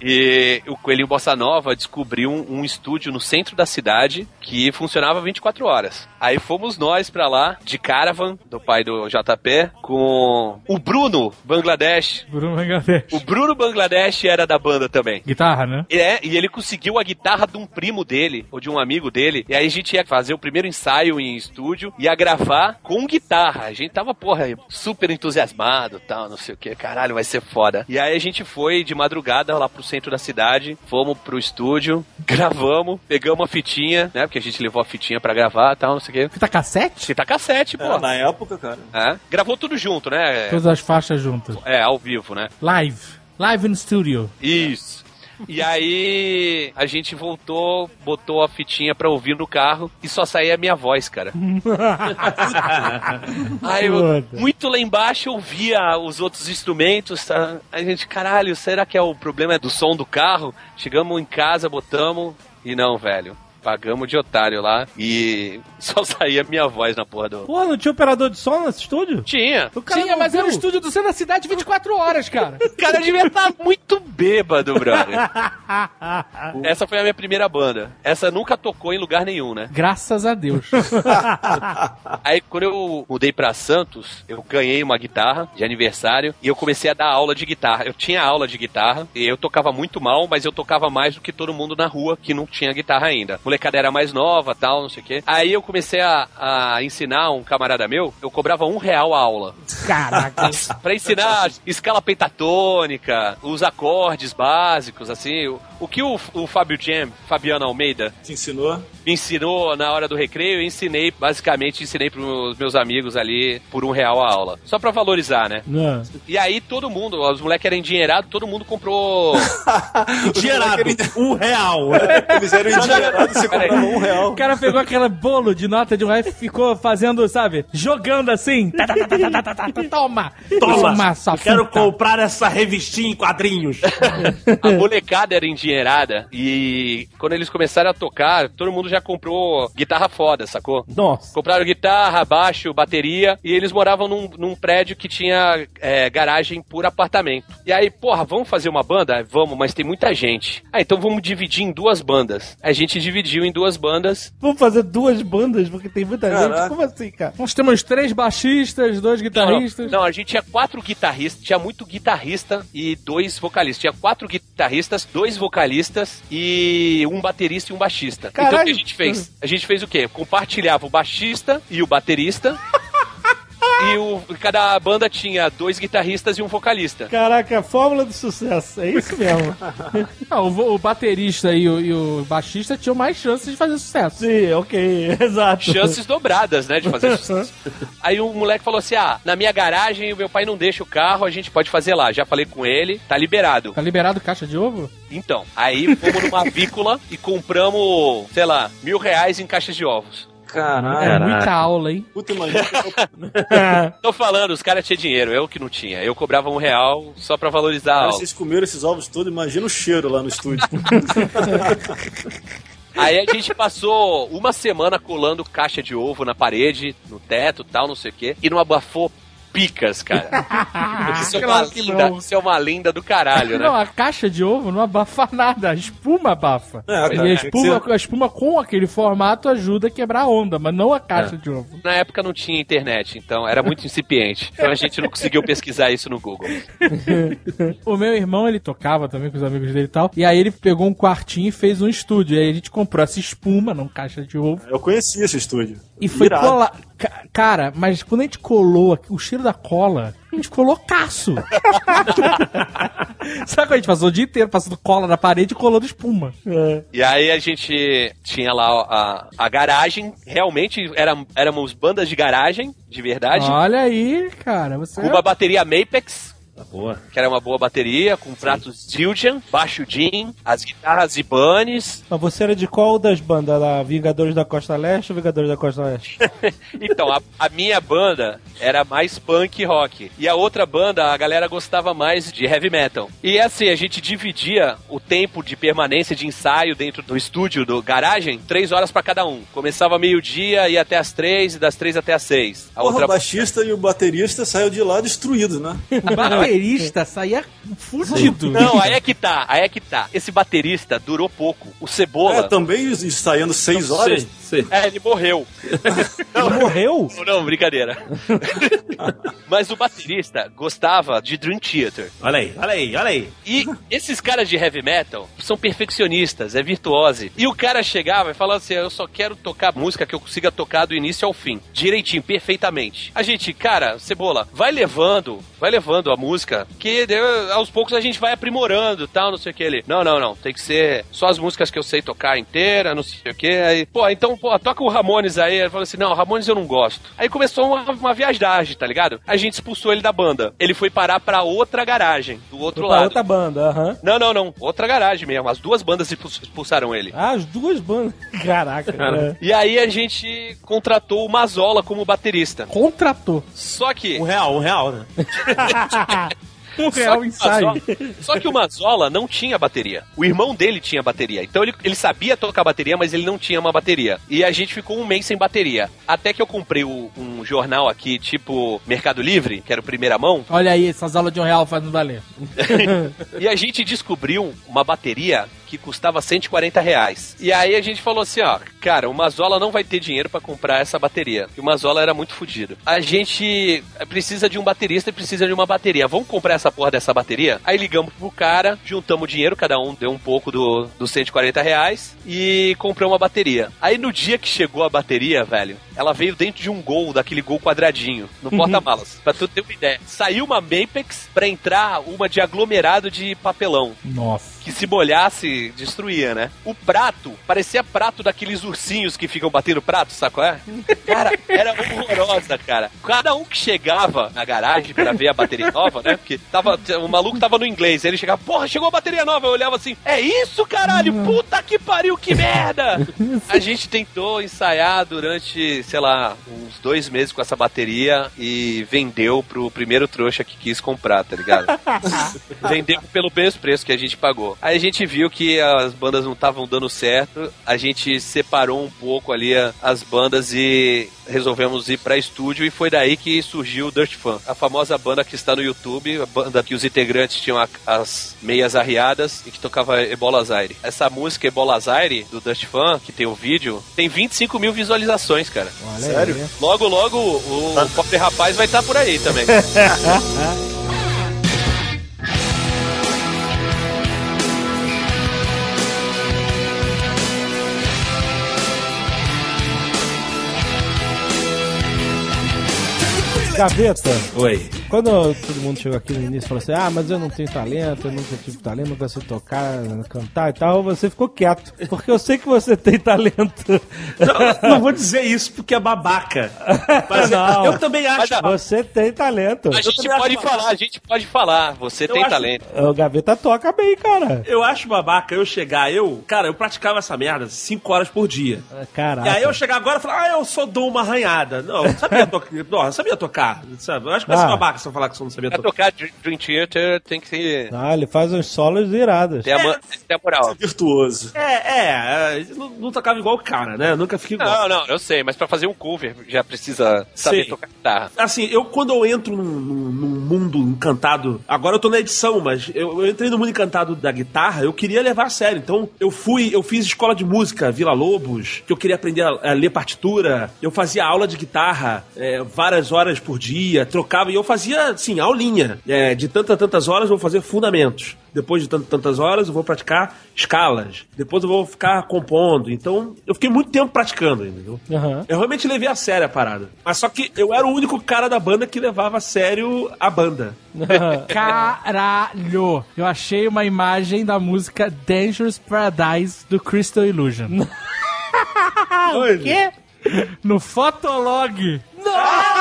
E o Coelhinho Bossa Nova descobriu um, um estúdio no centro da cidade que funcionava 24 horas. Aí fomos nós pra lá, de caravan, do pai do JP, com o Bruno Bangladesh. Bruno Bangladesh. O Bruno Bangladesh era da banda também. Guitarra, né? É, e ele conseguiu a guitarra de um primo dele, ou de um amigo dele, e aí a gente ia fazer o primeiro ensaio em estúdio, ia gravar com guitarra. A gente tava, porra, super entusiasmado tal, não sei o que, caralho, vai ser foda. E aí a gente foi de madrugada lá pro centro da cidade, fomos pro estúdio, gravamos, pegamos uma fitinha, né, porque a gente levou a fitinha pra gravar tal, não sei o que. Fita cassete? Fita cassete, pô. É, na época, cara. É, gravou tudo junto, né? Todas as faixas juntas. É, ao vivo, né? Live. Live in studio. Isso. E aí a gente voltou, botou a fitinha pra ouvir no carro e só saía a minha voz, cara. Aí eu, muito lá embaixo eu via os outros instrumentos, tá? Aí a gente, caralho, será que é o problema é do som do carro? Chegamos em casa, botamos e não, velho. Pagamos de otário lá e só saía a minha voz na porra do. Pô, não tinha operador de som nesse estúdio? Tinha. O cara Tinha, não mas era o viu? estúdio do centro da cidade 24 horas, cara. O cara devia estar muito bêbado, brother. Essa foi a minha primeira banda. Essa nunca tocou em lugar nenhum, né? Graças a Deus. Aí quando eu mudei pra Santos, eu ganhei uma guitarra de aniversário e eu comecei a dar aula de guitarra. Eu tinha aula de guitarra e eu tocava muito mal, mas eu tocava mais do que todo mundo na rua que não tinha guitarra ainda. Molecada era mais nova, tal, não sei o quê. Aí eu comecei a, a ensinar um camarada meu, eu cobrava um real a aula. Caraca. Pra ensinar escala pentatônica, os acordes básicos, assim. O, o que o, o Fábio Jam, Fabiano Almeida, Te ensinou? Me ensinou na hora do recreio, eu ensinei, basicamente, ensinei pros meus amigos ali por um real a aula. Só pra valorizar, né? Não. E aí todo mundo, os moleques eram endinheirados, todo mundo comprou. Dinheirado. Um real. Eles eram endinheirados, você comprava um real. O cara pegou aquele bolo de nota de um real e ficou fazendo, sabe? Jogando assim. Tá, tá, tá, tá, tá, tá, tá, tá, Toma! Toma, eu quero comprar essa revistinha em quadrinhos. A molecada era endinheirada. E quando eles começaram a tocar, todo mundo já comprou guitarra foda, sacou? Nossa. Compraram guitarra, baixo, bateria, e eles moravam num, num prédio que tinha é, garagem por apartamento. E aí, porra, vamos fazer uma banda? Vamos, mas tem muita gente. Ah, então vamos dividir em duas bandas. A gente dividiu em duas bandas. Vamos fazer duas bandas porque tem muita Caraca. gente. Como assim, cara? Nós temos três baixistas, dois Não, guitarristas. não, a gente tinha quatro guitarristas, tinha muito guitarrista e dois vocalistas. Tinha quatro guitarristas, dois vocalistas e um baterista e um baixista. Então o Caralho. que a gente fez? A gente fez o quê? Compartilhava o baixista e o baterista. E o, cada banda tinha dois guitarristas e um vocalista. Caraca, fórmula do sucesso. É isso mesmo. Não, o, vo- o baterista e o, e o baixista tinham mais chances de fazer sucesso. Sim, ok. Exato. chances dobradas, né, de fazer sucesso. Aí o moleque falou assim: ah, na minha garagem o meu pai não deixa o carro, a gente pode fazer lá. Já falei com ele, tá liberado. Tá liberado caixa de ovo? Então, aí fomos numa avícola e compramos, sei lá, mil reais em caixas de ovos. É Caralho. muita aula, hein? Puta, imagina. Tô falando, os caras tinham dinheiro, eu que não tinha. Eu cobrava um real só pra valorizar a Cara, aula. vocês comeram esses ovos todos, imagina o cheiro lá no estúdio. Aí a gente passou uma semana colando caixa de ovo na parede, no teto tal, não sei o quê, e não abafou picas, cara. Isso é uma não. isso é uma linda do caralho, né? Não, a caixa de ovo não abafa nada, a espuma abafa. É, e a espuma, a espuma com aquele formato ajuda a quebrar a onda, mas não a caixa É. de ovo. Na época não tinha internet, então era muito incipiente. Então a gente não conseguiu pesquisar isso no Google. O meu irmão, ele tocava também com os amigos dele e tal. E aí ele pegou um quartinho e fez um estúdio. E aí a gente comprou essa espuma, não caixa de ovo. Eu conheci esse estúdio. E foi Irado. colar. Ca- Cara, mas quando a gente colou aqui, o cheiro da cola, a gente colou caço. Sabe quando a gente passou o dia inteiro passando cola na parede e colando espuma? E aí a gente tinha lá a, a garagem, realmente era, éramos bandas de garagem, de verdade. Olha aí, cara, você. Com uma bateria Mapex, Boa. que era uma boa bateria, com pratos Zildjian, baixo Jim, as guitarras Ibanez. Mas você era de qual das bandas lá? Vingadores da Costa Leste ou Vingadores da Costa Leste? Então, a, a minha banda era mais punk rock. E a outra banda, a galera gostava mais de heavy metal. E assim, a gente dividia o tempo de permanência de ensaio dentro do estúdio, do garagem, três horas pra cada um. Começava meio-dia, ia até as três, e das três até as seis. A Porra, outra o baixista e o baterista saiu de lá destruídos, né? Baterista saía fudido. Não, aí é que tá, aí é que tá. Esse baterista durou pouco. O É, Cebola. também ensaiando seis horas. Sei, sei. É, ele morreu. Ele morreu? Não, não, brincadeira. Mas o baterista gostava de Dream Theater. Olha aí, olha aí, olha aí. E esses caras de heavy metal são perfeccionistas, é virtuose. E o cara chegava e falava assim: Eu só quero tocar música que eu consiga tocar do início ao fim, direitinho, perfeitamente. A gente, cara, cebola, vai levando, vai levando a música, que aos poucos a gente vai aprimorando tal, não sei o que. Ele, não, não, não, tem que ser só as músicas que eu sei tocar inteira, não sei o que. Aí, pô, então pô, toca o Ramones aí. Ele falou assim, não, Ramones eu não gosto. Aí começou uma, uma viagem, tá ligado? A gente expulsou ele da banda. Ele foi parar pra outra garagem, do outro Foi pra lado. outra banda, aham. Não, não, não. Outra garagem mesmo. As duas bandas expul- expulsaram ele. Ah, as duas bandas. Caraca. é. E aí a gente contratou o Mazola como baterista. Contratou. Só que. Um real, um real, né? Um Só real que, o ensaio. Mazola, só que o Mazola não tinha bateria. O irmão dele tinha bateria. Então ele, ele sabia tocar bateria, mas ele não tinha uma bateria. E a gente ficou um mês sem bateria. Até que eu comprei o- um jornal aqui, tipo Mercado Livre, que era o primeira mão, Olha aí, essas aulas de um real fazem valer. e a gente descobriu uma bateria que custava 140 reais. E aí a gente falou assim, ó, cara, o Mazola não vai ter dinheiro pra comprar essa bateria. E o Mazola era muito fodido. A gente precisa de um baterista e precisa de uma bateria. Vamos comprar essa porra dessa bateria? Aí ligamos pro cara, juntamos dinheiro, cada um deu um pouco do, dos 140 reais e compramos uma bateria. Aí no dia que chegou a bateria, velho, ela veio dentro de um gol, daquele gol quadradinho, no porta-malas. Pra tu ter uma ideia. Saiu uma Mapex pra entrar uma de aglomerado de papelão Nossa. Que se molhasse, destruía, né? O prato parecia prato daqueles ursinhos que ficam batendo prato, sabe qual é? Cara, era horrorosa, cara. Cada um que chegava na garagem pra ver a bateria nova, né? Porque tava, o maluco tava no inglês, aí ele chegava, porra, chegou a bateria nova. Eu olhava assim, é isso, caralho? Puta que pariu, que merda! A gente tentou ensaiar durante, sei lá, uns dois meses com essa bateria e vendeu pro primeiro trouxa que quis comprar, tá ligado? Vendeu pelo mesmo preço que a gente pagou. Aí a gente viu que as bandas não estavam dando certo, a gente separou um pouco ali as bandas e resolvemos ir pra estúdio e foi daí que surgiu o Dirt Fan, a famosa banda que está no YouTube, a banda que os integrantes tinham a- as meias arriadas e que tocava Ebola Zaire. Essa música Ebola Zaire do Dust Fan, que tem o vídeo, tem 25 mil visualizações, cara. Olha Sério? aí. Logo, logo o Pobre Rapaz vai estar por aí também. Gaveta, Oi. Quando todo mundo chegou aqui no início e falou assim: Ah, mas eu não tenho talento, eu nunca tive talento, nunca sei tocar, cantar e tal, você ficou quieto. Porque eu sei que você tem talento. Não, não vou dizer isso porque é babaca. Mas Não. eu também acho. Mas Você tem talento. A gente pode falar, a gente pode falar. Você tem acho- talento. O Gaveta toca bem, cara. Eu acho babaca eu chegar, eu, cara, eu praticava essa merda 5 horas por dia. Caraca. E aí eu chegar agora e falar, ah, eu só dou uma arranhada. Não, eu sabia tocar. Não, eu sabia tocar. Sabe? Eu acho que vai ser Ah. babaca eu falar que você não sabia Pra tocar. tocar Dream Theater tem que ter, Ah, ele faz uns solos irados. a, ma- ter a moral. Virtuoso. É, é, é, não, não tocava igual o cara, né? Nunca fiquei igual. Não, não, eu sei, mas pra fazer um cover já precisa saber Sim. tocar guitarra. Assim, eu quando eu entro num, num- num mundo encantado, agora eu tô na edição, mas eu, eu entrei no mundo encantado da guitarra, eu queria levar a sério. Então eu fui, eu fiz escola de música, Vila Lobos, que eu queria aprender a, a ler partitura. Eu fazia aula de guitarra é, várias horas por dia, trocava e eu fazia, assim, aulinha. É, de tantas tantas horas eu vou fazer fundamentos. Depois de tantas tantas horas eu vou praticar escalas. Depois eu vou ficar compondo. Então eu fiquei muito tempo praticando, entendeu? Aham. Eu realmente levei a sério a parada. Mas só que eu era o único cara da banda que levava a sério a banda. Caralho! Eu achei uma imagem da música Dangerous Paradise do Crystal Illusion. o quê? No Fotolog. Nossa!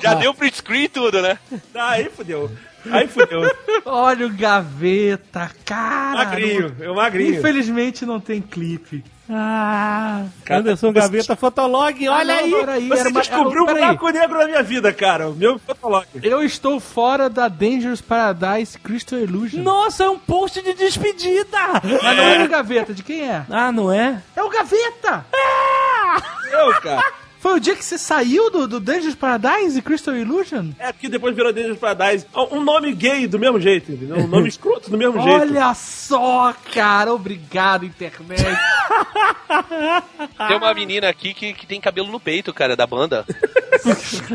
Já deu print screen e tudo, né? Aí fudeu. Aí fudeu. Olha o gaveta, cara. magrinho, eu magrinho. Infelizmente não tem clipe. Ah. Anderson Gaveta Fotolog, olha não, aí. Peraí, Você era uma- descobriu um peraí. buraco negro na minha vida, cara. O meu fotolog. Eu estou fora da Dangerous Paradise Crystal Illusion. Nossa, é um post de despedida. Mas não é o gaveta, de quem é? Ah, não é? É o gaveta! Eu, cara. Foi o dia que você saiu do, do Dangerous Paradise e Crystal Illusion? É porque depois virou Dangerous Paradise. Um nome gay do mesmo jeito, entendeu? Um nome escroto do mesmo jeito. Olha só, cara. Obrigado, internet. Tem uma menina aqui que, que tem cabelo no peito, cara, da banda.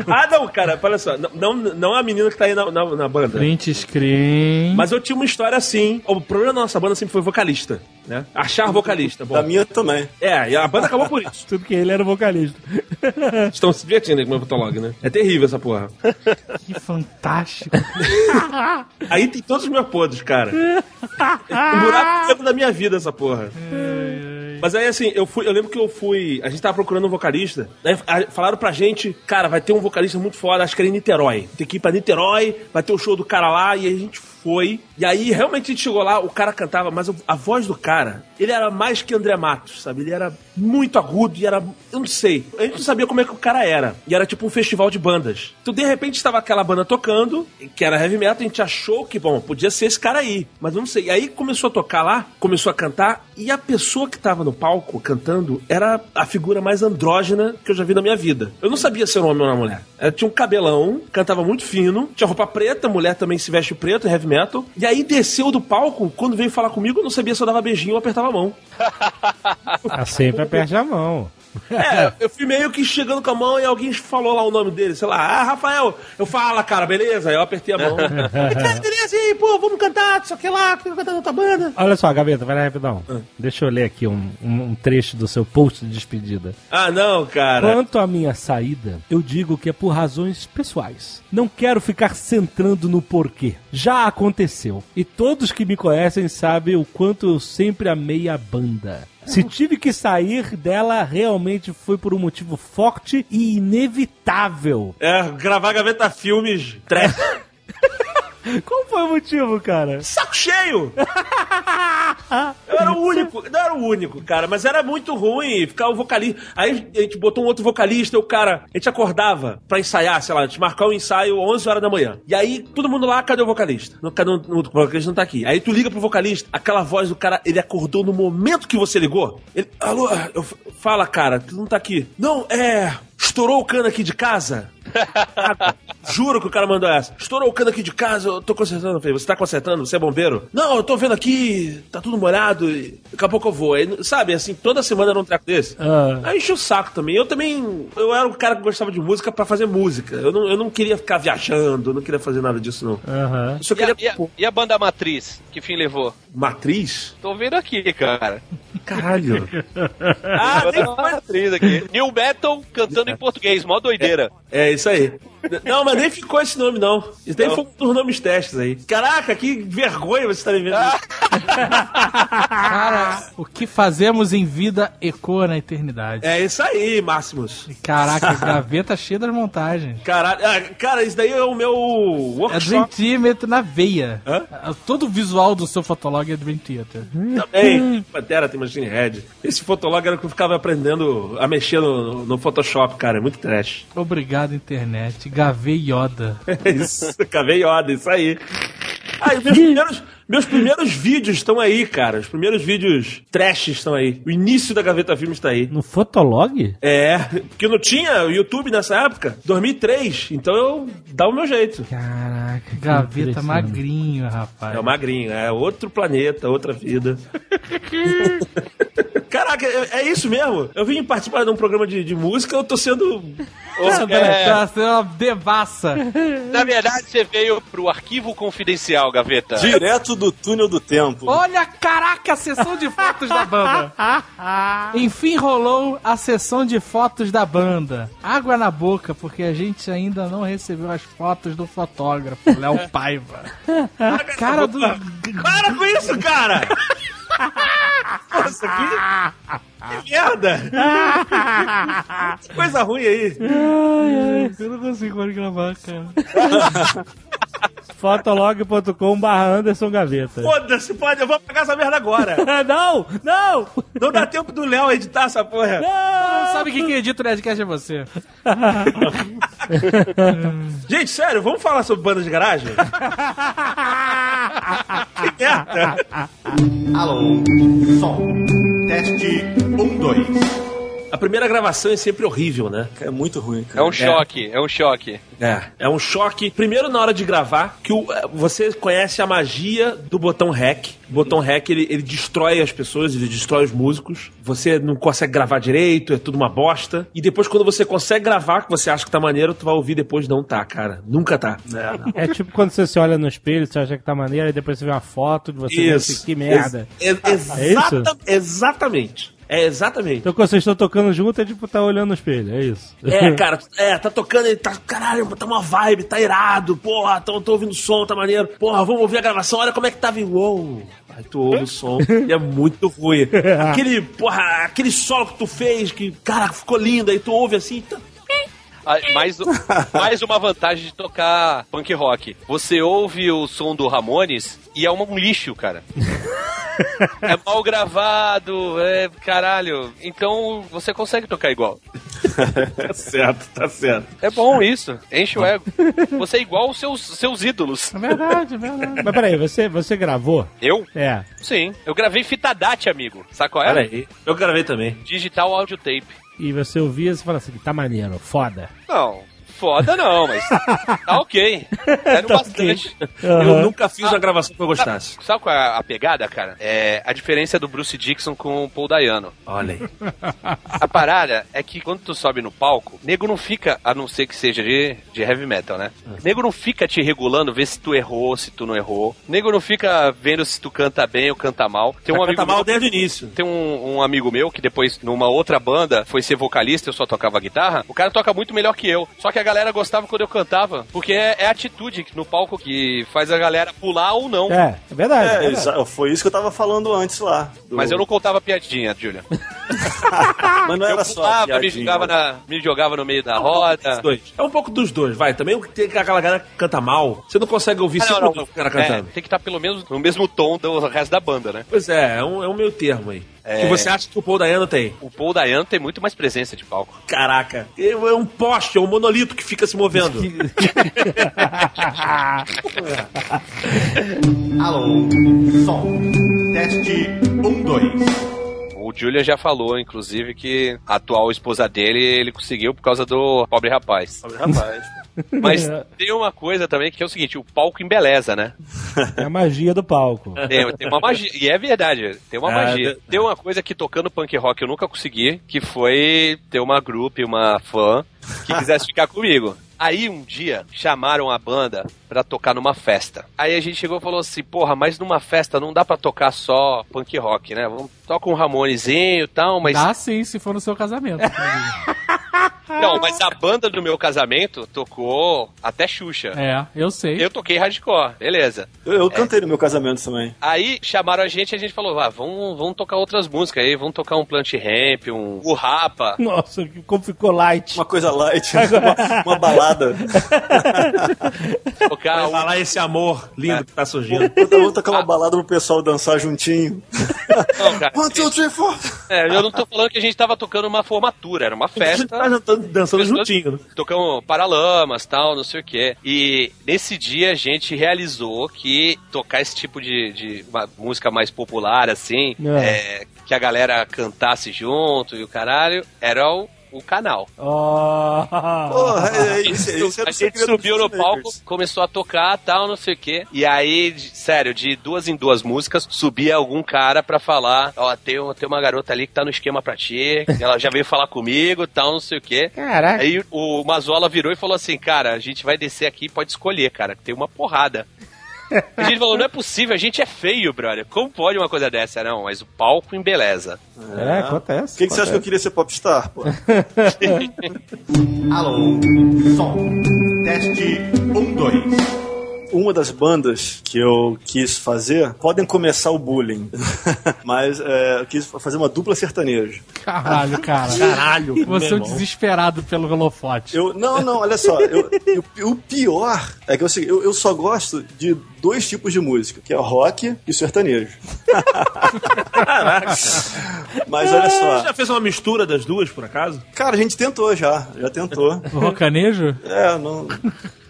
Ah, não, cara, olha só. Não, não, não é a menina que tá aí na, na, na banda. Print screen. Mas eu tinha uma história assim. O problema da nossa banda sempre foi vocalista, né? Achar vocalista. Bom, Da minha também. É, e a banda acabou por isso. Tudo que ele era vocalista. Estão se divertindo aí com o meu fotolog, né? É terrível essa porra. Que fantástico. Aí tem todos os meus podres, cara. É um buraco da minha vida essa porra. Mas aí, assim, eu fui, eu lembro que eu fui. A gente tava procurando um vocalista. A- falaram pra gente, cara, vai ter um vocalista muito foda, acho que era em Niterói. Tem que ir pra Niterói, vai ter o show do cara lá, e aí a gente foi. E aí, realmente, a gente chegou lá, o cara cantava, mas a voz do cara, ele era mais que André Matos, sabe? Ele era muito agudo e era. Eu não sei. A gente não sabia como é que o cara era. E era tipo um festival de bandas. Então, de repente, estava aquela banda tocando, que era heavy metal, a gente achou que, bom, podia ser esse cara aí. Mas eu não sei. E aí começou a tocar lá, começou a cantar, e a pessoa que tava no palco cantando era a figura mais andrógena que eu já vi na minha vida. Eu não sabia se era um homem ou uma mulher. Ela tinha um cabelão, cantava muito fino, tinha roupa preta, mulher também se veste preto, heavy metal. E aí desceu do palco, quando veio falar comigo, eu não sabia se eu dava beijinho ou apertava a mão. Ah, sempre aperte a mão. É, eu fui meio que chegando com a mão e alguém falou lá o nome dele, sei lá, ah, Rafael, eu falo, cara, beleza? Aí eu apertei a mão. "Ah, beleza, e aí, pô, vamos cantar, só que lá, quero cantar outra banda. Olha só, Gaveta, vai lá rapidão. Deixa eu ler aqui um, um- um trecho do seu post de despedida. Ah, não, cara. Quanto à minha saída, eu digo que é por razões pessoais. Não quero ficar centrando no porquê. Já aconteceu. E todos que me conhecem sabem o quanto eu sempre amei a banda. Se tive que sair dela, realmente foi por um motivo forte e inevitável. É, gravar gaveta filmes trash. Qual foi o motivo, cara? Saco cheio! Eu era o único, não era o único, cara, mas era muito ruim ficar o vocalista. Aí a gente botou um outro vocalista e o cara, a gente acordava pra ensaiar, sei lá, a gente marcar o ensaio 11 horas da manhã. E aí todo mundo lá, cadê o vocalista? Não, cadê o, o vocalista não tá aqui. Aí tu liga pro vocalista, aquela voz do cara, ele acordou no momento que você ligou. Ele, alô, eu, fala, cara, tu não tá aqui. Não, é. Estourou o cano aqui de casa? Juro que o cara mandou essa. Estourou o cano aqui de casa, eu tô consertando. Eu falei, você tá consertando? Você é bombeiro? Não, eu tô vendo aqui, tá tudo molhado, e daqui a pouco eu vou. Aí, sabe, assim, toda semana era um treco desse. Ah. Aí enchi o saco também. Eu também, eu era um cara que gostava de música pra fazer música. Eu não, eu não queria ficar viajando, eu não queria fazer nada disso, não. Eu só E a, queria... e a- e a banda matriz? Que fim levou? Matriz? Tô vendo aqui, cara. Caralho. Ah, tem matriz aqui. New Metal cantando em português, mó doideira. É isso aí. Não, mas nem ficou esse nome, não. Isso daí foi um dos nomes testes aí. Caraca, que vergonha você tá me vendo. Cara, o que fazemos em vida ecoa na eternidade. É isso aí, Máximos. Caraca, gaveta cheia das montagens. Caralho, ah, cara, isso daí é o meu É Dream workshop Theater na veia. Hã? Todo o visual do seu fotolog é Dream Theater. também. Pantera tem Machine Head. Esse fotolog era o que eu ficava aprendendo a mexer no, no Photoshop, cara. É muito trash. Obrigado, internet. Gavei Yoda. É isso. Cavei Yoda, isso aí. Ah, e meus primeiros, meus primeiros vídeos estão aí, cara. Os primeiros vídeos trash estão aí. O início da Gaveta Filmes está aí. No Fotolog? É, porque não tinha o YouTube nessa época. 2003. Então eu dava o meu jeito. Caraca. Gaveta magrinho, rapaz. É o magrinho, é outro planeta, outra vida. Caraca, é, é isso mesmo? Eu vim participar de um programa de, de música, eu tô sendo. É, tá sendo uma devassa. Na verdade, você veio pro arquivo confidencial, Gaveta. Direto do túnel do tempo. Olha, caraca, a sessão de fotos da banda. Enfim rolou a sessão de fotos da banda. Água na boca, porque a gente ainda não recebeu as fotos do fotógrafo, Léo Paiva. A cara do... Para com isso, cara! Pô, isso aqui. Que merda! Que coisa ruim aí. Eu não consigo mais gravar, cara. Fotolog.com barra Anderson Gaveta. Foda-se, pode, eu vou pagar essa merda agora. não, não! Não dá tempo do Léo editar essa porra. Não sabe quem que edita o Nerdcast é você. Gente, sério, vamos falar sobre banda de garagem? Alô, som. Teste 1, 2. A primeira gravação é sempre horrível, né? É muito ruim, É cara. um choque, é um choque. É, é um choque. Primeiro, na hora de gravar, que o- é, você conhece a magia do botão REC. O botão REC, ele, ele destrói as pessoas, ele destrói os músicos. Você não consegue gravar direito, é tudo uma bosta. E depois, quando você consegue gravar, que você acha que tá maneiro, tu vai ouvir depois, não tá, cara. Nunca tá. É tipo quando você se olha no espelho, você acha que tá maneiro, e depois você vê uma foto de você e Isso. pensa, que merda. Ex- ex- É isso? exata- Exatamente. É, exatamente. Então quando vocês estão tocando junto, é tipo tá olhando no espelho, é isso. É, cara, é, tá tocando, ele tá, caralho, tá uma vibe, tá irado, porra, tô, tô ouvindo som, tá maneiro, porra, vamos ouvir a gravação, olha como é que tava, uou. Aí tu ouve o som e é muito ruim. Aquele, porra, aquele solo que tu fez, que, cara, ficou lindo, aí tu ouve assim, tá, Mais, mais uma vantagem de tocar punk rock. Você ouve o som do Ramones e é um lixo, cara. É mal gravado, é caralho. Então você consegue tocar igual. tá certo, tá certo. É bom isso, enche o ego. Você é igual os seus, seus ídolos. É verdade, é verdade. Mas peraí, você, você gravou? Eu? É. Sim. Eu gravei fita DAT, amigo. Sabe qual é? Pera aí, eu gravei também. Digital Audio Tape. E você ouvia e você fala assim, tá maneiro, foda. Não, foda não, mas tá ok. Quero Tá bastante. Eu nunca fiz uma gravação que eu gostasse. Sabe qual é a pegada, cara? É a diferença do Bruce Dixon com o Paul Dayano. Olha aí. A parada é que quando tu sobe no palco, nego não fica, a não ser que seja de, de heavy metal, né? Nego não fica te regulando, ver se tu errou, se tu não errou. Nego não fica vendo se tu canta bem ou canta mal. Tem um Já amigo canta mal meu, desde o início. tem um, um amigo meu que depois, numa outra banda, foi ser vocalista, eu só tocava guitarra. O cara toca muito melhor que eu. Só que a galera gostava quando eu cantava. Porque é, é a atitude no palco que faz a galera pular ou não. É, é verdade. é É, verdade. foi isso que eu tava falando antes lá. do- Mas eu não contava piadinha, Julia. Mas não Eu era só pulava, me piadinha. jogava, na, me jogava no meio da roda. Os dois. É um pouco dos dois, vai. Também tem aquela galera que canta mal. Você não consegue ouvir Ah, cinco não, não. cara É, cantando. tem que estar pelo menos no mesmo tom do resto da banda, né? Pois é, é um, é um meio termo aí. É. Que você acha que o Paul Dayano tem? O Paul Dayan tem muito mais presença de palco. Caraca, é um poste, é um monolito que fica se movendo. Alô, som. Teste 1, 2. O Julian já falou, inclusive, que a atual esposa dele ele conseguiu por causa do pobre rapaz. Rapaz. Mas tem uma coisa também que é o seguinte: o palco embeleza, né? É a magia do palco. Tem, tem uma magia. E é verdade, tem uma Ah, magia. de- Tem uma coisa que tocando punk rock eu nunca consegui, que foi ter uma grupo, uma fã, que quisesse ficar comigo. Aí um dia chamaram a banda pra tocar numa festa. Aí a gente chegou e falou assim: porra, mas numa festa não dá pra tocar só punk rock, né? Vamos tocar um Ramonezinho e tal, mas. Dá sim, se for no seu casamento. Não, mas a banda do meu casamento tocou até Xuxa. é, eu sei. Eu toquei hardcore, beleza. Eu, eu cantei no meu casamento também. Aí chamaram a gente e a gente falou: ah, vamos, vamos tocar outras músicas aí, vamos tocar um Plant Ramp, um o Rapa. Nossa, que- como ficou light. Uma coisa light, uma, uma balada. Tocar Vai um- falar esse amor lindo que tá surgindo. Vou tocar uma balada pro pessoal dançar juntinho. Não, cara, One, two, three, four. é, eu não tô falando que a gente tava tocando uma formatura, era uma A gente tá festa. Dançando, dançando juntinho. né? Tocamos Paralamas, tal, não sei o quê. E nesse dia a gente realizou que tocar esse tipo de, de música mais popular, assim, É. é, que a galera cantasse junto e o caralho, era o, o canal. Oh. Porra, é, é, isso, a isso era o gente subiu no palco, começou a tocar, tal, não sei o quê. E aí, de- sério, de duas em duas músicas, subia algum cara pra falar, ó, tem, um- tem uma garota ali que tá no esquema pra ti, ela já veio falar comigo, tal, não sei o quê. Caraca. Aí o Mazola virou e falou assim, cara, a gente vai descer aqui, pode escolher, cara, tem uma porrada. A gente falou, não é possível, a gente é feio, brother. Como pode uma coisa dessa? Não, mas o palco embeleza. É, acontece. Por que, que você acha que eu queria ser popstar, pô? Alô, som. Teste 1, 2. Uma das bandas que eu quis fazer, podem começar o bullying, mas é, eu quis fazer uma dupla sertaneja. Caralho, cara. Caralho, Você é um desesperado pelo holofote. Eu, não, não, olha só. eu- eu- o pior é que eu, sei- eu, eu só gosto de dois tipos de música, que é rock e sertanejo. Mas olha Você só. já fez uma mistura das duas, por acaso? Cara, a gente tentou já, já tentou. O rocanejo? É, não.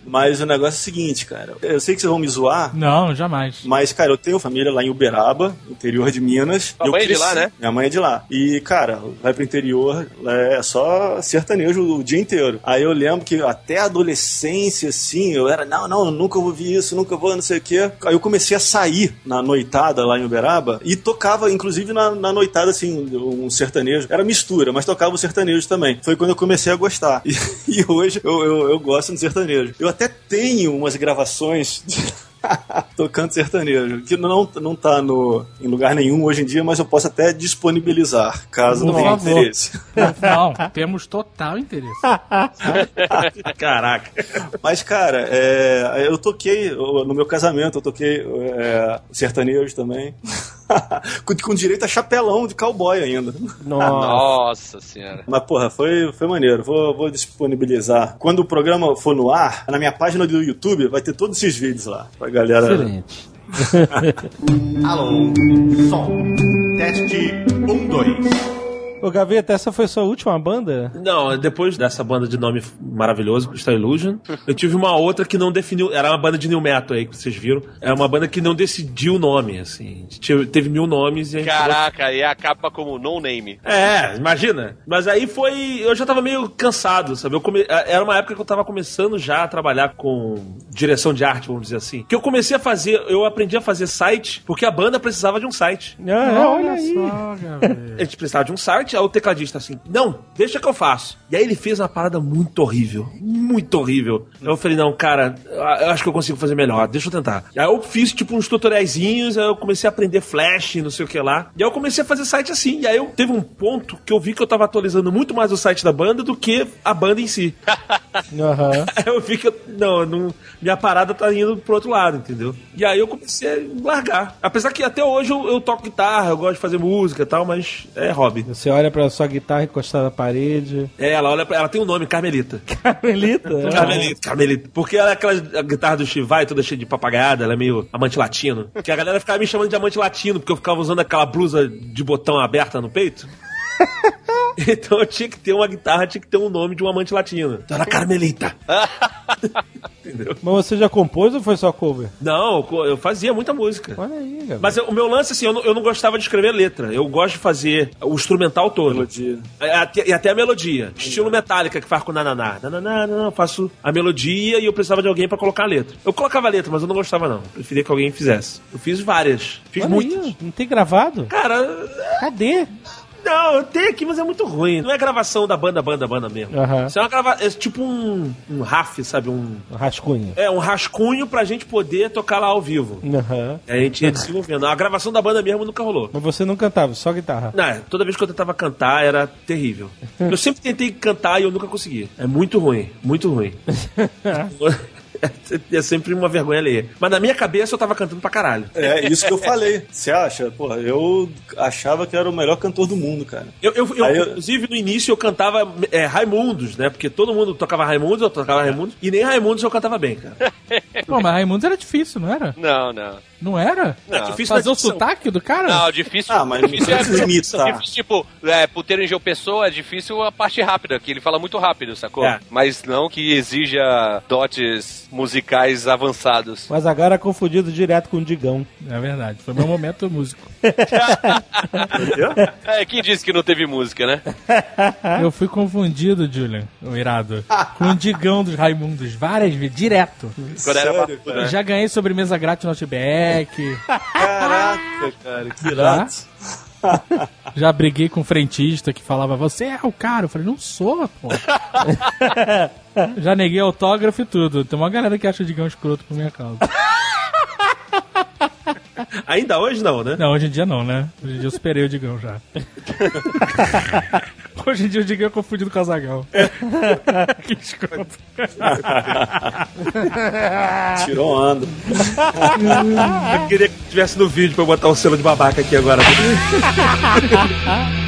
Mas o negócio é o seguinte, cara. Eu sei que vocês vão me zoar, Não, jamais. mas, cara, eu tenho família lá em Uberaba, interior de Minas. Eu mãe é de lá, né? Minha mãe é de lá. E, cara, vai pro interior, é só sertanejo o dia inteiro. Aí eu lembro que até a adolescência, assim, eu era, não, não, nunca vou ouvir isso, nunca vou, não sei o quê. Aí eu comecei a sair na noitada lá em Uberaba e tocava, inclusive, na, na noitada, assim, um sertanejo. Era mistura, mas tocava o sertanejo também. Foi quando eu comecei a gostar. E, e hoje eu, eu, eu gosto do sertanejo. Eu até tenho umas gravações Tocando sertanejo. Que não, não tá no, em lugar nenhum hoje em dia, mas eu posso até disponibilizar, caso Por tenha favor. interesse. Não, temos total interesse. Caraca. Mas, cara, é, eu toquei, no meu casamento, eu toquei é, sertanejo também. com, com direito a chapelão de cowboy ainda. Nossa. Nossa senhora. Mas, porra, foi, foi maneiro. Vou, vou disponibilizar. Quando o programa for no ar, na minha página do YouTube, vai ter todos esses vídeos lá. Pra galera. Excelente. Alô, som. Teste 1, 2. Ô, Gaveta, essa foi sua última banda? Não, depois dessa banda de nome maravilhoso, Crystal Illusion, eu tive uma outra que não definiu. Era uma banda de new metal aí que vocês viram. Era uma banda que não decidiu o nome, assim. Teve mil nomes e a gente. Caraca, e acaba como no name. É, imagina. Mas aí foi. Eu já tava meio cansado, sabe? Eu come- Era uma época que eu tava começando já a trabalhar com direção de arte, vamos dizer assim. Que eu comecei a fazer, eu aprendi a fazer site porque a banda precisava de um site. Ah, olha aí. só. A gente precisava de um site, aí o tecladista assim, não, deixa que eu faço. E aí ele fez uma parada muito horrível, muito horrível. Eu falei, não, cara, eu acho que eu consigo fazer melhor, deixa eu tentar. Aí eu fiz tipo uns tutoriaizinhos, aí eu comecei a aprender Flash, não sei o que lá. E aí eu comecei a fazer site assim. E aí eu teve um ponto que eu vi que eu tava atualizando muito mais o site da banda do que a banda em si. Aí eu vi que eu, não, não, minha parada tá indo pro outro lado, entendeu? E aí eu comecei a largar. Apesar que até hoje eu, eu toco guitarra, eu gosto de fazer música e tal, mas é hobby. Você olha pra sua guitarra encostada na parede. É, ela olha pra, ela tem um nome, Carmelita. Carmelita? Carmelita, Carmelita. Porque ela é aquela guitarra do Chivai, toda cheia de papagaiada, ela é meio amante latino. Que a galera ficava me chamando de amante latino, porque eu ficava usando aquela blusa de botão aberta no peito. Então eu tinha que ter uma guitarra, tinha que ter um nome de um amante latino. Então era Carmelita. Mas você já compôs ou foi só cover? Não, eu fazia muita música. Olha aí, Gabriel. Mas eu- o meu lance, assim, eu não, eu não gostava de escrever letra. Eu gosto de fazer o instrumental todo. Melodia. É, E até a melodia. Estilo Metallica, que faz com nananá. Nananá, eu faço a melodia e eu precisava de alguém pra colocar a letra. Eu colocava a letra, mas eu não gostava, não. Eu preferia que alguém fizesse. Eu fiz várias. Fiz Olha muitas. aí, não tem gravado? Cara, Cadê? Não, eu tenho aqui, mas é muito ruim. Não é gravação da banda, banda, banda mesmo. Aham. Isso é uma grava... É tipo um, um RAF, sabe? Um... Rascunho. É, um rascunho pra gente poder tocar lá ao vivo. Aí a gente ia desenvolvendo. A gravação da banda mesmo nunca rolou. Mas você não cantava, só guitarra. Não, é, toda vez que eu tentava cantar era terrível. Eu sempre tentei cantar e eu nunca consegui. É muito ruim, muito ruim. É sempre uma vergonha alheia. Mas na minha cabeça eu tava cantando pra caralho. É isso que eu falei. Você acha? Porra, eu achava que era o melhor cantor do mundo, cara. Eu, eu- eu- eu- inclusive, no início eu cantava é, Raimundos, né? Porque todo mundo tocava Raimundos, eu tocava Raimundos, e nem Raimundos eu cantava bem, cara. Pô, mas Raimundos era difícil, não era? Não, não. Não era? É Não. difícil Fazer o sotaque do cara? Não, difícil. Ah, mas difícil imitar. difícil, tipo, é, puteiro em Geo Pessoa é difícil a parte rápida, que ele fala muito rápido, sacou? É. Mas não que exija dotes musicais avançados. Mas agora é confundido direto com o Digão. É verdade, foi meu momento músico. É, quem disse que não teve música, né? Eu fui confundido, Julian, o irado, com o Digão dos Raimundos, várias vezes, direto. Quando era Sério, cara? né? Já ganhei sobremesa grátis no Outback, Caraca, cara, que já, irado. já briguei com um frentista que falava, você é o cara. Eu falei, não sou, pô. já neguei autógrafo e tudo. Tem uma galera que acha o Digão escroto por minha causa. Ainda hoje não, né? Não, hoje em dia não, né? Hoje em dia eu superei o Digão já. hoje em dia o Digão é confundido com Azagal. que escroto. Tirou onda. Eu queria que tivesse no vídeo pra eu botar o selo de babaca aqui agora.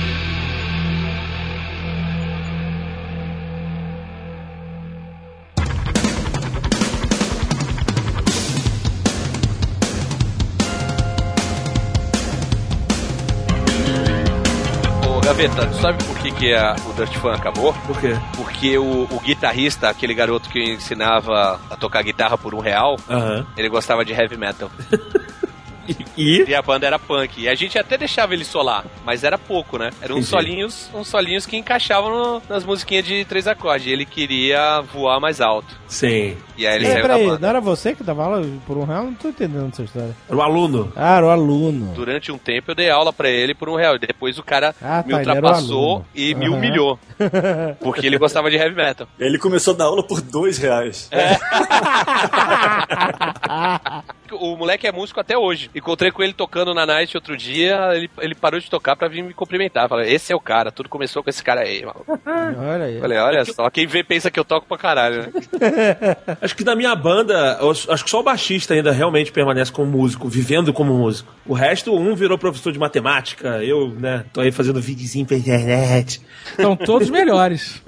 Tu sabe por que, que a- o Dirt Fan acabou? Por quê? Porque o, o guitarrista, aquele garoto que ensinava a tocar guitarra por um real, ele gostava de heavy metal. E? E a banda era punk. E a gente até deixava ele solar, mas era pouco, né? Eram uns solinhos, uns solinhos que encaixavam no- nas musiquinhas de três acordes. E ele queria voar mais alto. Sim. E aí ele É, saiu da banda. não era você que dava aula por um real? Não tô entendendo essa história. Era o aluno. Ah, era o aluno. Durante um tempo eu dei aula pra ele por um real. E depois o cara Ah, me tá, era o ultrapassou e me Aham. humilhou. Porque ele gostava de heavy metal. Ele começou a dar aula por dois reais. que o moleque é músico até hoje. Encontrei com ele tocando na Night outro dia, ele, ele parou de tocar pra vir me cumprimentar. Falei, esse é o cara, tudo começou com esse cara aí, maluco. Olha aí. Falei, olha só, quem vê pensa que eu toco pra caralho, né? Acho que na minha banda, eu acho que só o baixista ainda realmente permanece como músico, vivendo como músico. O resto, um virou professor de matemática, eu, né, tô aí fazendo videozinho pra internet. Estão todos melhores.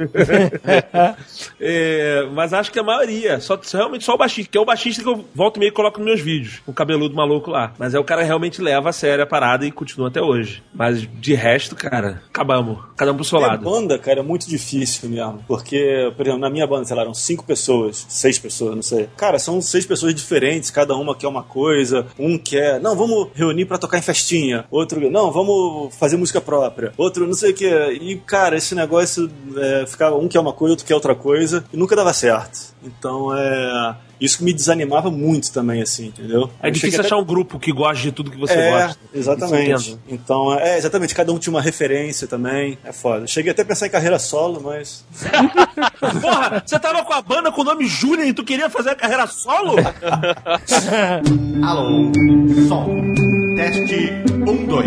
É, mas acho que a maioria, só, realmente só o baixista, que é o baixista que eu volto e meio e coloco nos meus vídeos, o cabeludo maluco lá. Mas é o cara realmente leva a sério a parada e continua até hoje. Mas de resto, cara, acabamos. Cada um pro seu Ter lado. banda, cara, é muito difícil mesmo. Porque, por exemplo, na minha banda, sei lá, eram cinco pessoas, seis pessoas, não sei. Cara, são seis pessoas diferentes, cada uma quer uma coisa. Um quer, não, vamos reunir pra tocar em festinha. Outro, não, vamos fazer música própria. Outro, não sei o que. E, cara, esse negócio é, ficava, um quer uma coisa, outro quer outra coisa. E nunca dava certo. Então, é. Isso me desanimava muito também, assim, entendeu? É Eu difícil cheguei até- achar um grupo que goste de tudo que você é, gosta. Exatamente. Então, é, exatamente. Cada um tinha uma referência também. É foda. Cheguei até a pensar em carreira solo, mas. Porra, você tava com a banda com o nome Júlia e tu queria fazer a carreira solo? Alô, som. Teste 1, 2.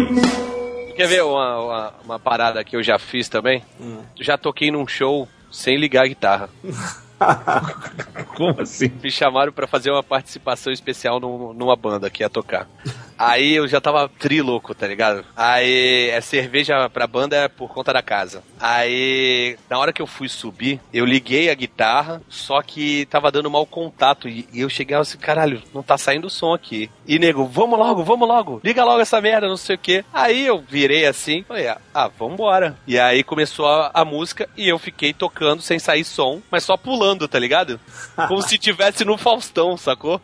Quer ver uma, uma, uma parada que eu já fiz também? Já toquei num show sem ligar a guitarra. Como assim? Me chamaram pra fazer uma participação especial num- numa banda que ia tocar. Aí eu já tava trilouco, tá ligado? Aí é cerveja pra banda é por conta da casa. Aí, na hora que eu fui subir, eu liguei a guitarra, só que tava dando mau contato. E, e eu cheguei assim, caralho, não tá saindo som aqui. E nego, vamos logo, vamos logo, liga logo essa merda, não sei o quê. Aí eu virei assim, falei, ah, ah, vambora. E aí começou a, a música e eu fiquei tocando sem sair som, mas só pulando, tá ligado? Como se tivesse no Faustão, sacou?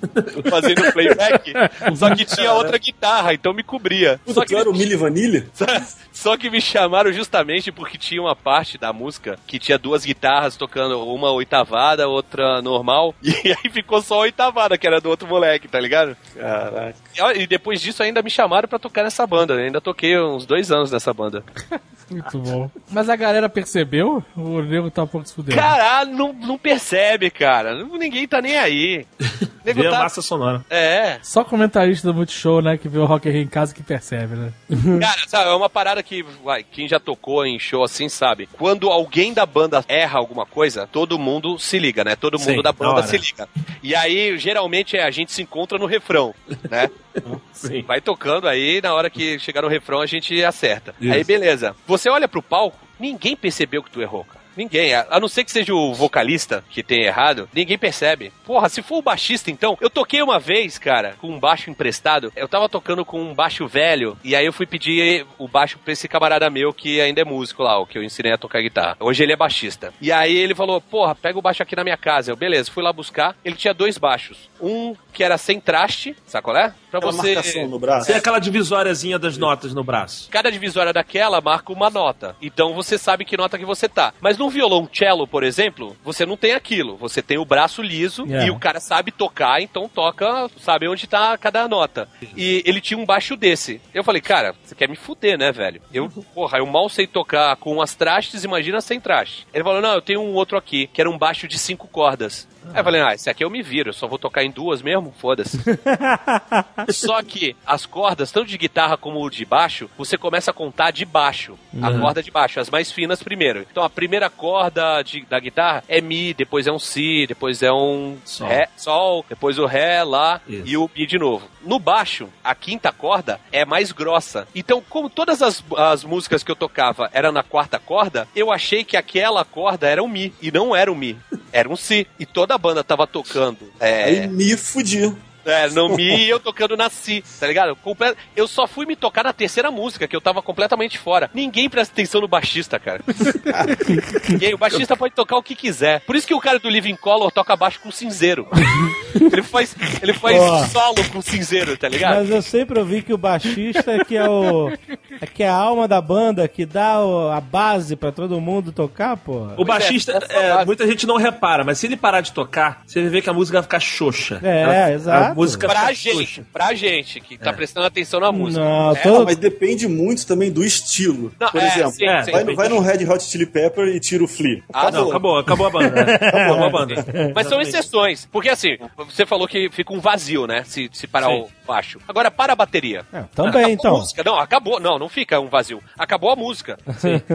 Fazendo playback. Só que tinha outra guitarra, então me cobria. Puta, Só tu era o Milli Vanilli? só que me chamaram justamente porque tinha uma parte da música que tinha duas guitarras tocando, uma oitavada, outra normal, e aí ficou só a oitavada, que era do outro moleque, tá ligado? Caraca. E depois disso ainda me chamaram pra tocar nessa banda, eu ainda toquei uns dois anos nessa banda. Muito bom. Mas a galera percebeu? O nego tá um pouco se fudendo. Caralho, não, não percebe, cara. Ninguém tá nem aí. Nego Vê a tá- massa sonora. É. Só comentarista do Multishow, né, que vê o Rock Rio em casa que percebe, né? Cara, sabe, é uma parada que, vai, quem já tocou em show assim sabe. Quando alguém da banda erra alguma coisa, todo mundo se liga, né? Todo mundo Sim, da banda se liga. E aí, geralmente, é, a gente se encontra no refrão, né? Sim. Vai tocando aí, na hora que chegar no refrão, a gente acerta. Isso. Aí, beleza. Você olha pro palco, ninguém percebeu que tu errou, cara. Ninguém, a não ser que seja o vocalista que tenha errado, ninguém percebe. Porra, se for o baixista, então. Eu toquei uma vez, cara, com um baixo emprestado. Eu tava tocando com um baixo velho, e aí eu fui pedir o baixo pra esse camarada meu que ainda é músico lá, o que eu ensinei a tocar guitarra. Hoje ele é baixista. E aí ele falou: Porra, pega o baixo aqui na minha casa. Eu, beleza, fui lá buscar. Ele tinha dois baixos. Um que era sem traste, sacolé? Pra Aquela você. marcação no braço. Tem aquela divisóriazinha das notas no braço. Cada divisória daquela marca uma nota. Então você sabe que nota que você tá. Mas num violoncello, por exemplo, você não tem aquilo. Você tem o braço liso É. e o cara sabe tocar, então toca, sabe onde tá cada nota. E ele tinha um baixo desse. Eu falei, cara, você quer me fuder, né, velho? Eu, porra, eu mal sei tocar com as trastes, imagina sem traste. Ele falou, não, eu tenho um outro aqui, que era um baixo de cinco cordas. Aí eu falei, ah, esse aqui eu me viro, eu só vou tocar em duas mesmo, foda-se. Só que as cordas, tanto de guitarra como de baixo, você começa a contar de baixo. A corda de baixo, as mais finas primeiro. Então a primeira corda de- da guitarra é Mi, depois é um Si, depois é um Sol. Ré, Sol, depois o Ré, Lá Isso. e o Mi de novo. No baixo, a quinta corda é mais grossa. Então, como todas as, as músicas que eu tocava eram na quarta corda, eu achei que aquela corda era um Mi. E não era um Mi, era um Si. E toda a banda tava tocando. É, Aí me fudi. é, no Mi e eu tocando na Si, tá ligado? Eu só fui me tocar na terceira música, que eu tava completamente fora. Ninguém presta atenção no baixista, cara. Ninguém. O baixista pode tocar o que quiser. Por isso que o cara do Living Color toca baixo com cinzeiro. Ele faz, ele faz solo com cinzeiro, tá ligado? Mas eu sempre ouvi que o baixista é que é o, É que é a alma da banda que dá a base pra todo mundo tocar, pô. O baixista, é, é, muita gente não repara, mas se ele parar de tocar, você vai ver que a música vai ficar xoxa. É, A- exato. A música Pra gente, xoxa. pra gente, que tá prestando atenção na música. Não, É, todo- Mas depende muito também do estilo. Não, Por é, exemplo, sim, é, sim. vai, no- vai no Red Hot Chili Pepper e tira o Flea. Ah, Não, acabou, acabou a banda. acabou a banda. Mas são exceções. Porque assim, você falou que fica um vazio, né? Se, se parar Sim. o baixo. Agora, para a bateria. É, também, Acabou então. A música. Não, acabou. Não, não fica um vazio. Acabou a música.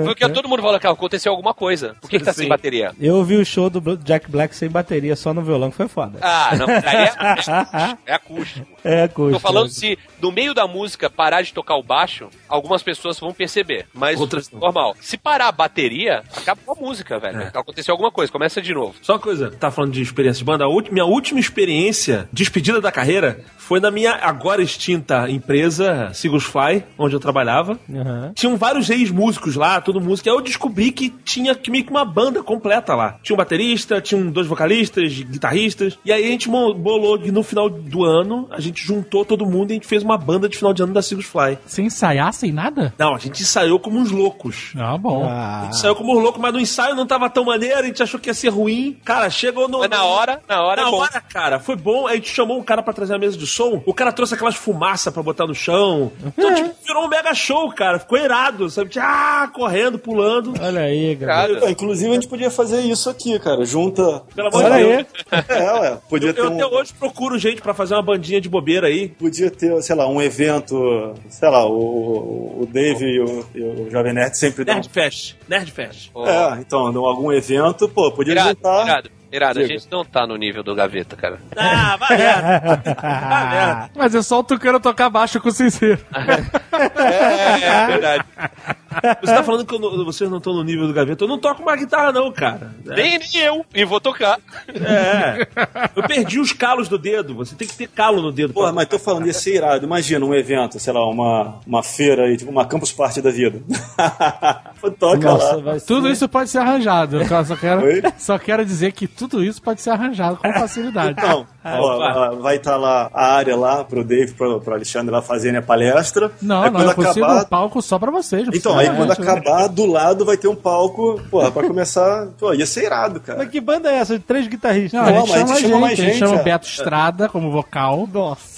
Porque todo mundo fala que aconteceu alguma coisa. Por que, que tá sem Sim. bateria? Eu vi o show do Jack Black sem bateria, só no violão, que foi foda. Ah, não. Aí é, é acústico. É, custa. Tô falando se no meio da música parar de tocar o baixo, algumas pessoas vão perceber. Mas Outras não. normal. Se parar a bateria, acabou a música, velho. É. Aconteceu alguma coisa, começa de novo. Só uma coisa, tá falando de experiência de banda, a última- minha última experiência, despedida da carreira, foi na minha agora extinta empresa, Sigus Fly, onde eu trabalhava. Aham. Tinham vários ex-músicos lá, todo músico. Aí eu descobri que tinha que meio que uma banda completa lá. Tinha um baterista, tinha um- dois vocalistas, guitarristas. E aí a gente bolou que no final do ano, a gente juntou todo mundo e a gente fez uma banda de final de ano da Sigus Fly. Sem ensaiar, sem nada? Não, a gente ensaiou como uns loucos. Ah, bom. Ah, A gente saiu como uns loucos, mas no ensaio não tava tão maneiro, a gente achou que ia ser ruim. Cara, chegou no. Mas na hora, na hora Na é bom. hora, cara, foi bom. A gente chamou um cara pra trazer a mesa de som. O cara trouxe aquelas fumaças pra botar no chão. Então, tipo, virou um mega show, cara. Ficou irado, sabe? Ah, correndo, pulando. olha aí, galera. Cara, Ah, Inclusive, a gente podia fazer isso aqui, cara. Junta. Pelo amor Olha de aí. Deus. É, ué. Podia ter Eu um. até hoje procuro gente pra fazer uma bandinha de bobeira aí. Podia ter, sei lá, um evento, sei lá, o, o Dave e o, e o Jovem Nerd sempre dão. Nerd Fest. Nerd Fest. Ó, É, então, algum evento, pô, podia Irado, juntar. irado, irado. A Diga. gente não tá no nível do gaveta, cara. Ah, vai merda. Mas é só o Tucano tocar baixo com o sincero. É, é verdade. Você tá falando que não- vocês não estão no nível do gaveta. Eu não toco uma guitarra, não, cara. É. Nem, nem eu. E vou tocar. É. Eu perdi os calos do dedo. Você tem que ter calo no dedo. Porra, mas tô falando, ia ser irado. Imagina um evento, sei lá, uma, uma feira aí, tipo uma campus party da vida. Toca Nossa, lá. Tudo isso pode ser arranjado. Eu só quero, Oi? só quero dizer que tudo isso pode ser arranjado com facilidade. Então, ó, ó, vai estar lá a área lá pro Dave, pro, pro Alexandre lá fazerem a palestra. Não, Aí não, quando eu consigo acabar, um palco só pra vocês. Então, aí quando acabar, do lado vai ter um palco, porra, pra começar. Pô, ia ser irado, cara. Mas que banda é essa? De três guitarristas? Não, a Não, gente mas a chama, gente chama mais gente, a gente é. Beto Estrada como vocal. Nossa.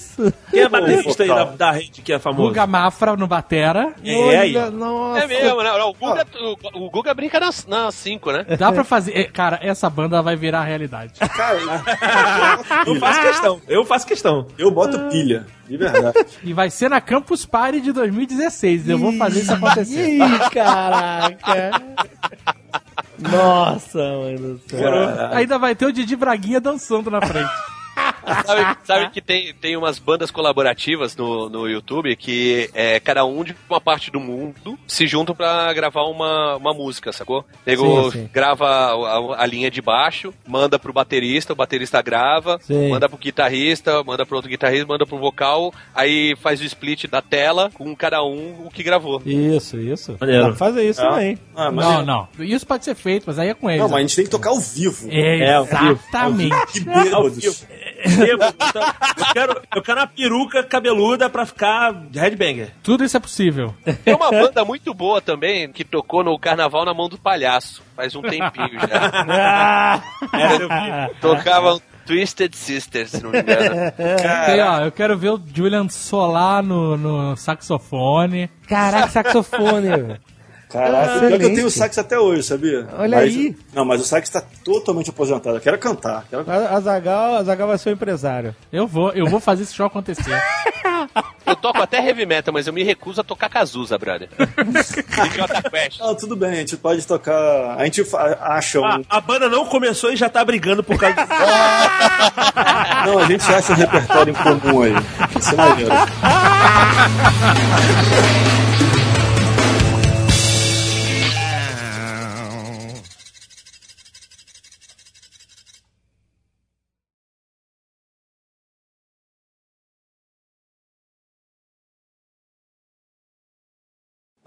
Quem é baterista aí da, da rede que é famoso? Guga Mafra no Batera. É, aí. Olha, nossa. É mesmo, né? O Guga, o, o Guga brinca nas 5, né? Dá pra fazer. é, Cara, essa banda vai virar realidade. Cara, Eu faço questão. Eu faço questão. eu boto pilha, de verdade. E vai ser na Campus Party de 2016. Eu vou fazer isso acontecer. Ih, caraca. Nossa, mano do céu. Ainda vai ter o Didi Braguinha dançando na frente. Sabe, sabe que tem, tem umas bandas colaborativas no, no YouTube que é, cada um de uma parte do mundo se juntam pra gravar uma, uma música, sacou? Nego Sim, sim. grava a, a linha de baixo, manda pro baterista, o baterista grava, Sim. manda pro guitarrista, manda pro outro guitarrista, manda pro vocal, aí faz o split da tela com cada um o que gravou. Isso, isso. Maneiro. Dá pra fazer isso Ah. também. Ah, mas Não, não. Isso pode ser feito, mas aí é com eles. Não, mas a gente tem que tocar ao vivo. É, ao vivo. exatamente. Que bêbados. Bêbado, então, eu, quero, eu quero uma peruca cabeluda pra ficar de headbanger. Tudo isso é possível. Tem uma banda muito boa também que tocou no Carnaval na mão do palhaço, faz um tempinho já. Tocavam Twisted Sisters, se não me engano. Tem, ó, eu quero ver o Julian Solar no, no saxofone. Caraca, saxofone. velho. Caraca, pior que eu tenho sax até hoje, sabia? Olha Mas- aí. Não, mas o sax tá totalmente aposentado. Eu quero cantar. Quero... A a Zagal, a Zagal vai ser o empresário. Eu vou, eu vou fazer esse show acontecer. Eu toco até heavy metal, mas eu me recuso a tocar Cazuza, brother. Não, tudo bem, a gente pode tocar. A gente fa- acha um. Ah, a banda não começou e já tá brigando por causa disso. Não, a gente acha um repertório em comum aí. Isso é maneiro.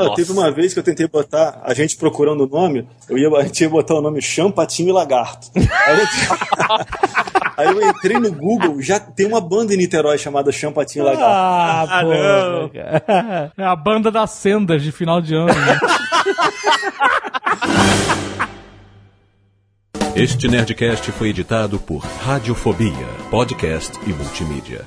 Nossa. Teve uma vez que eu tentei botar, a gente procurando o nome, eu ia, a gente ia botar o nome Chão, Patinho e Lagarto. Aí gente, Aí eu entrei no Google, já tem uma banda em Niterói chamada Champatinho Lagarto. Ah, Ah, não. cara. É a banda das sendas de final de ano. né? Este Nerdcast foi editado por Radiofobia, podcast e multimídia.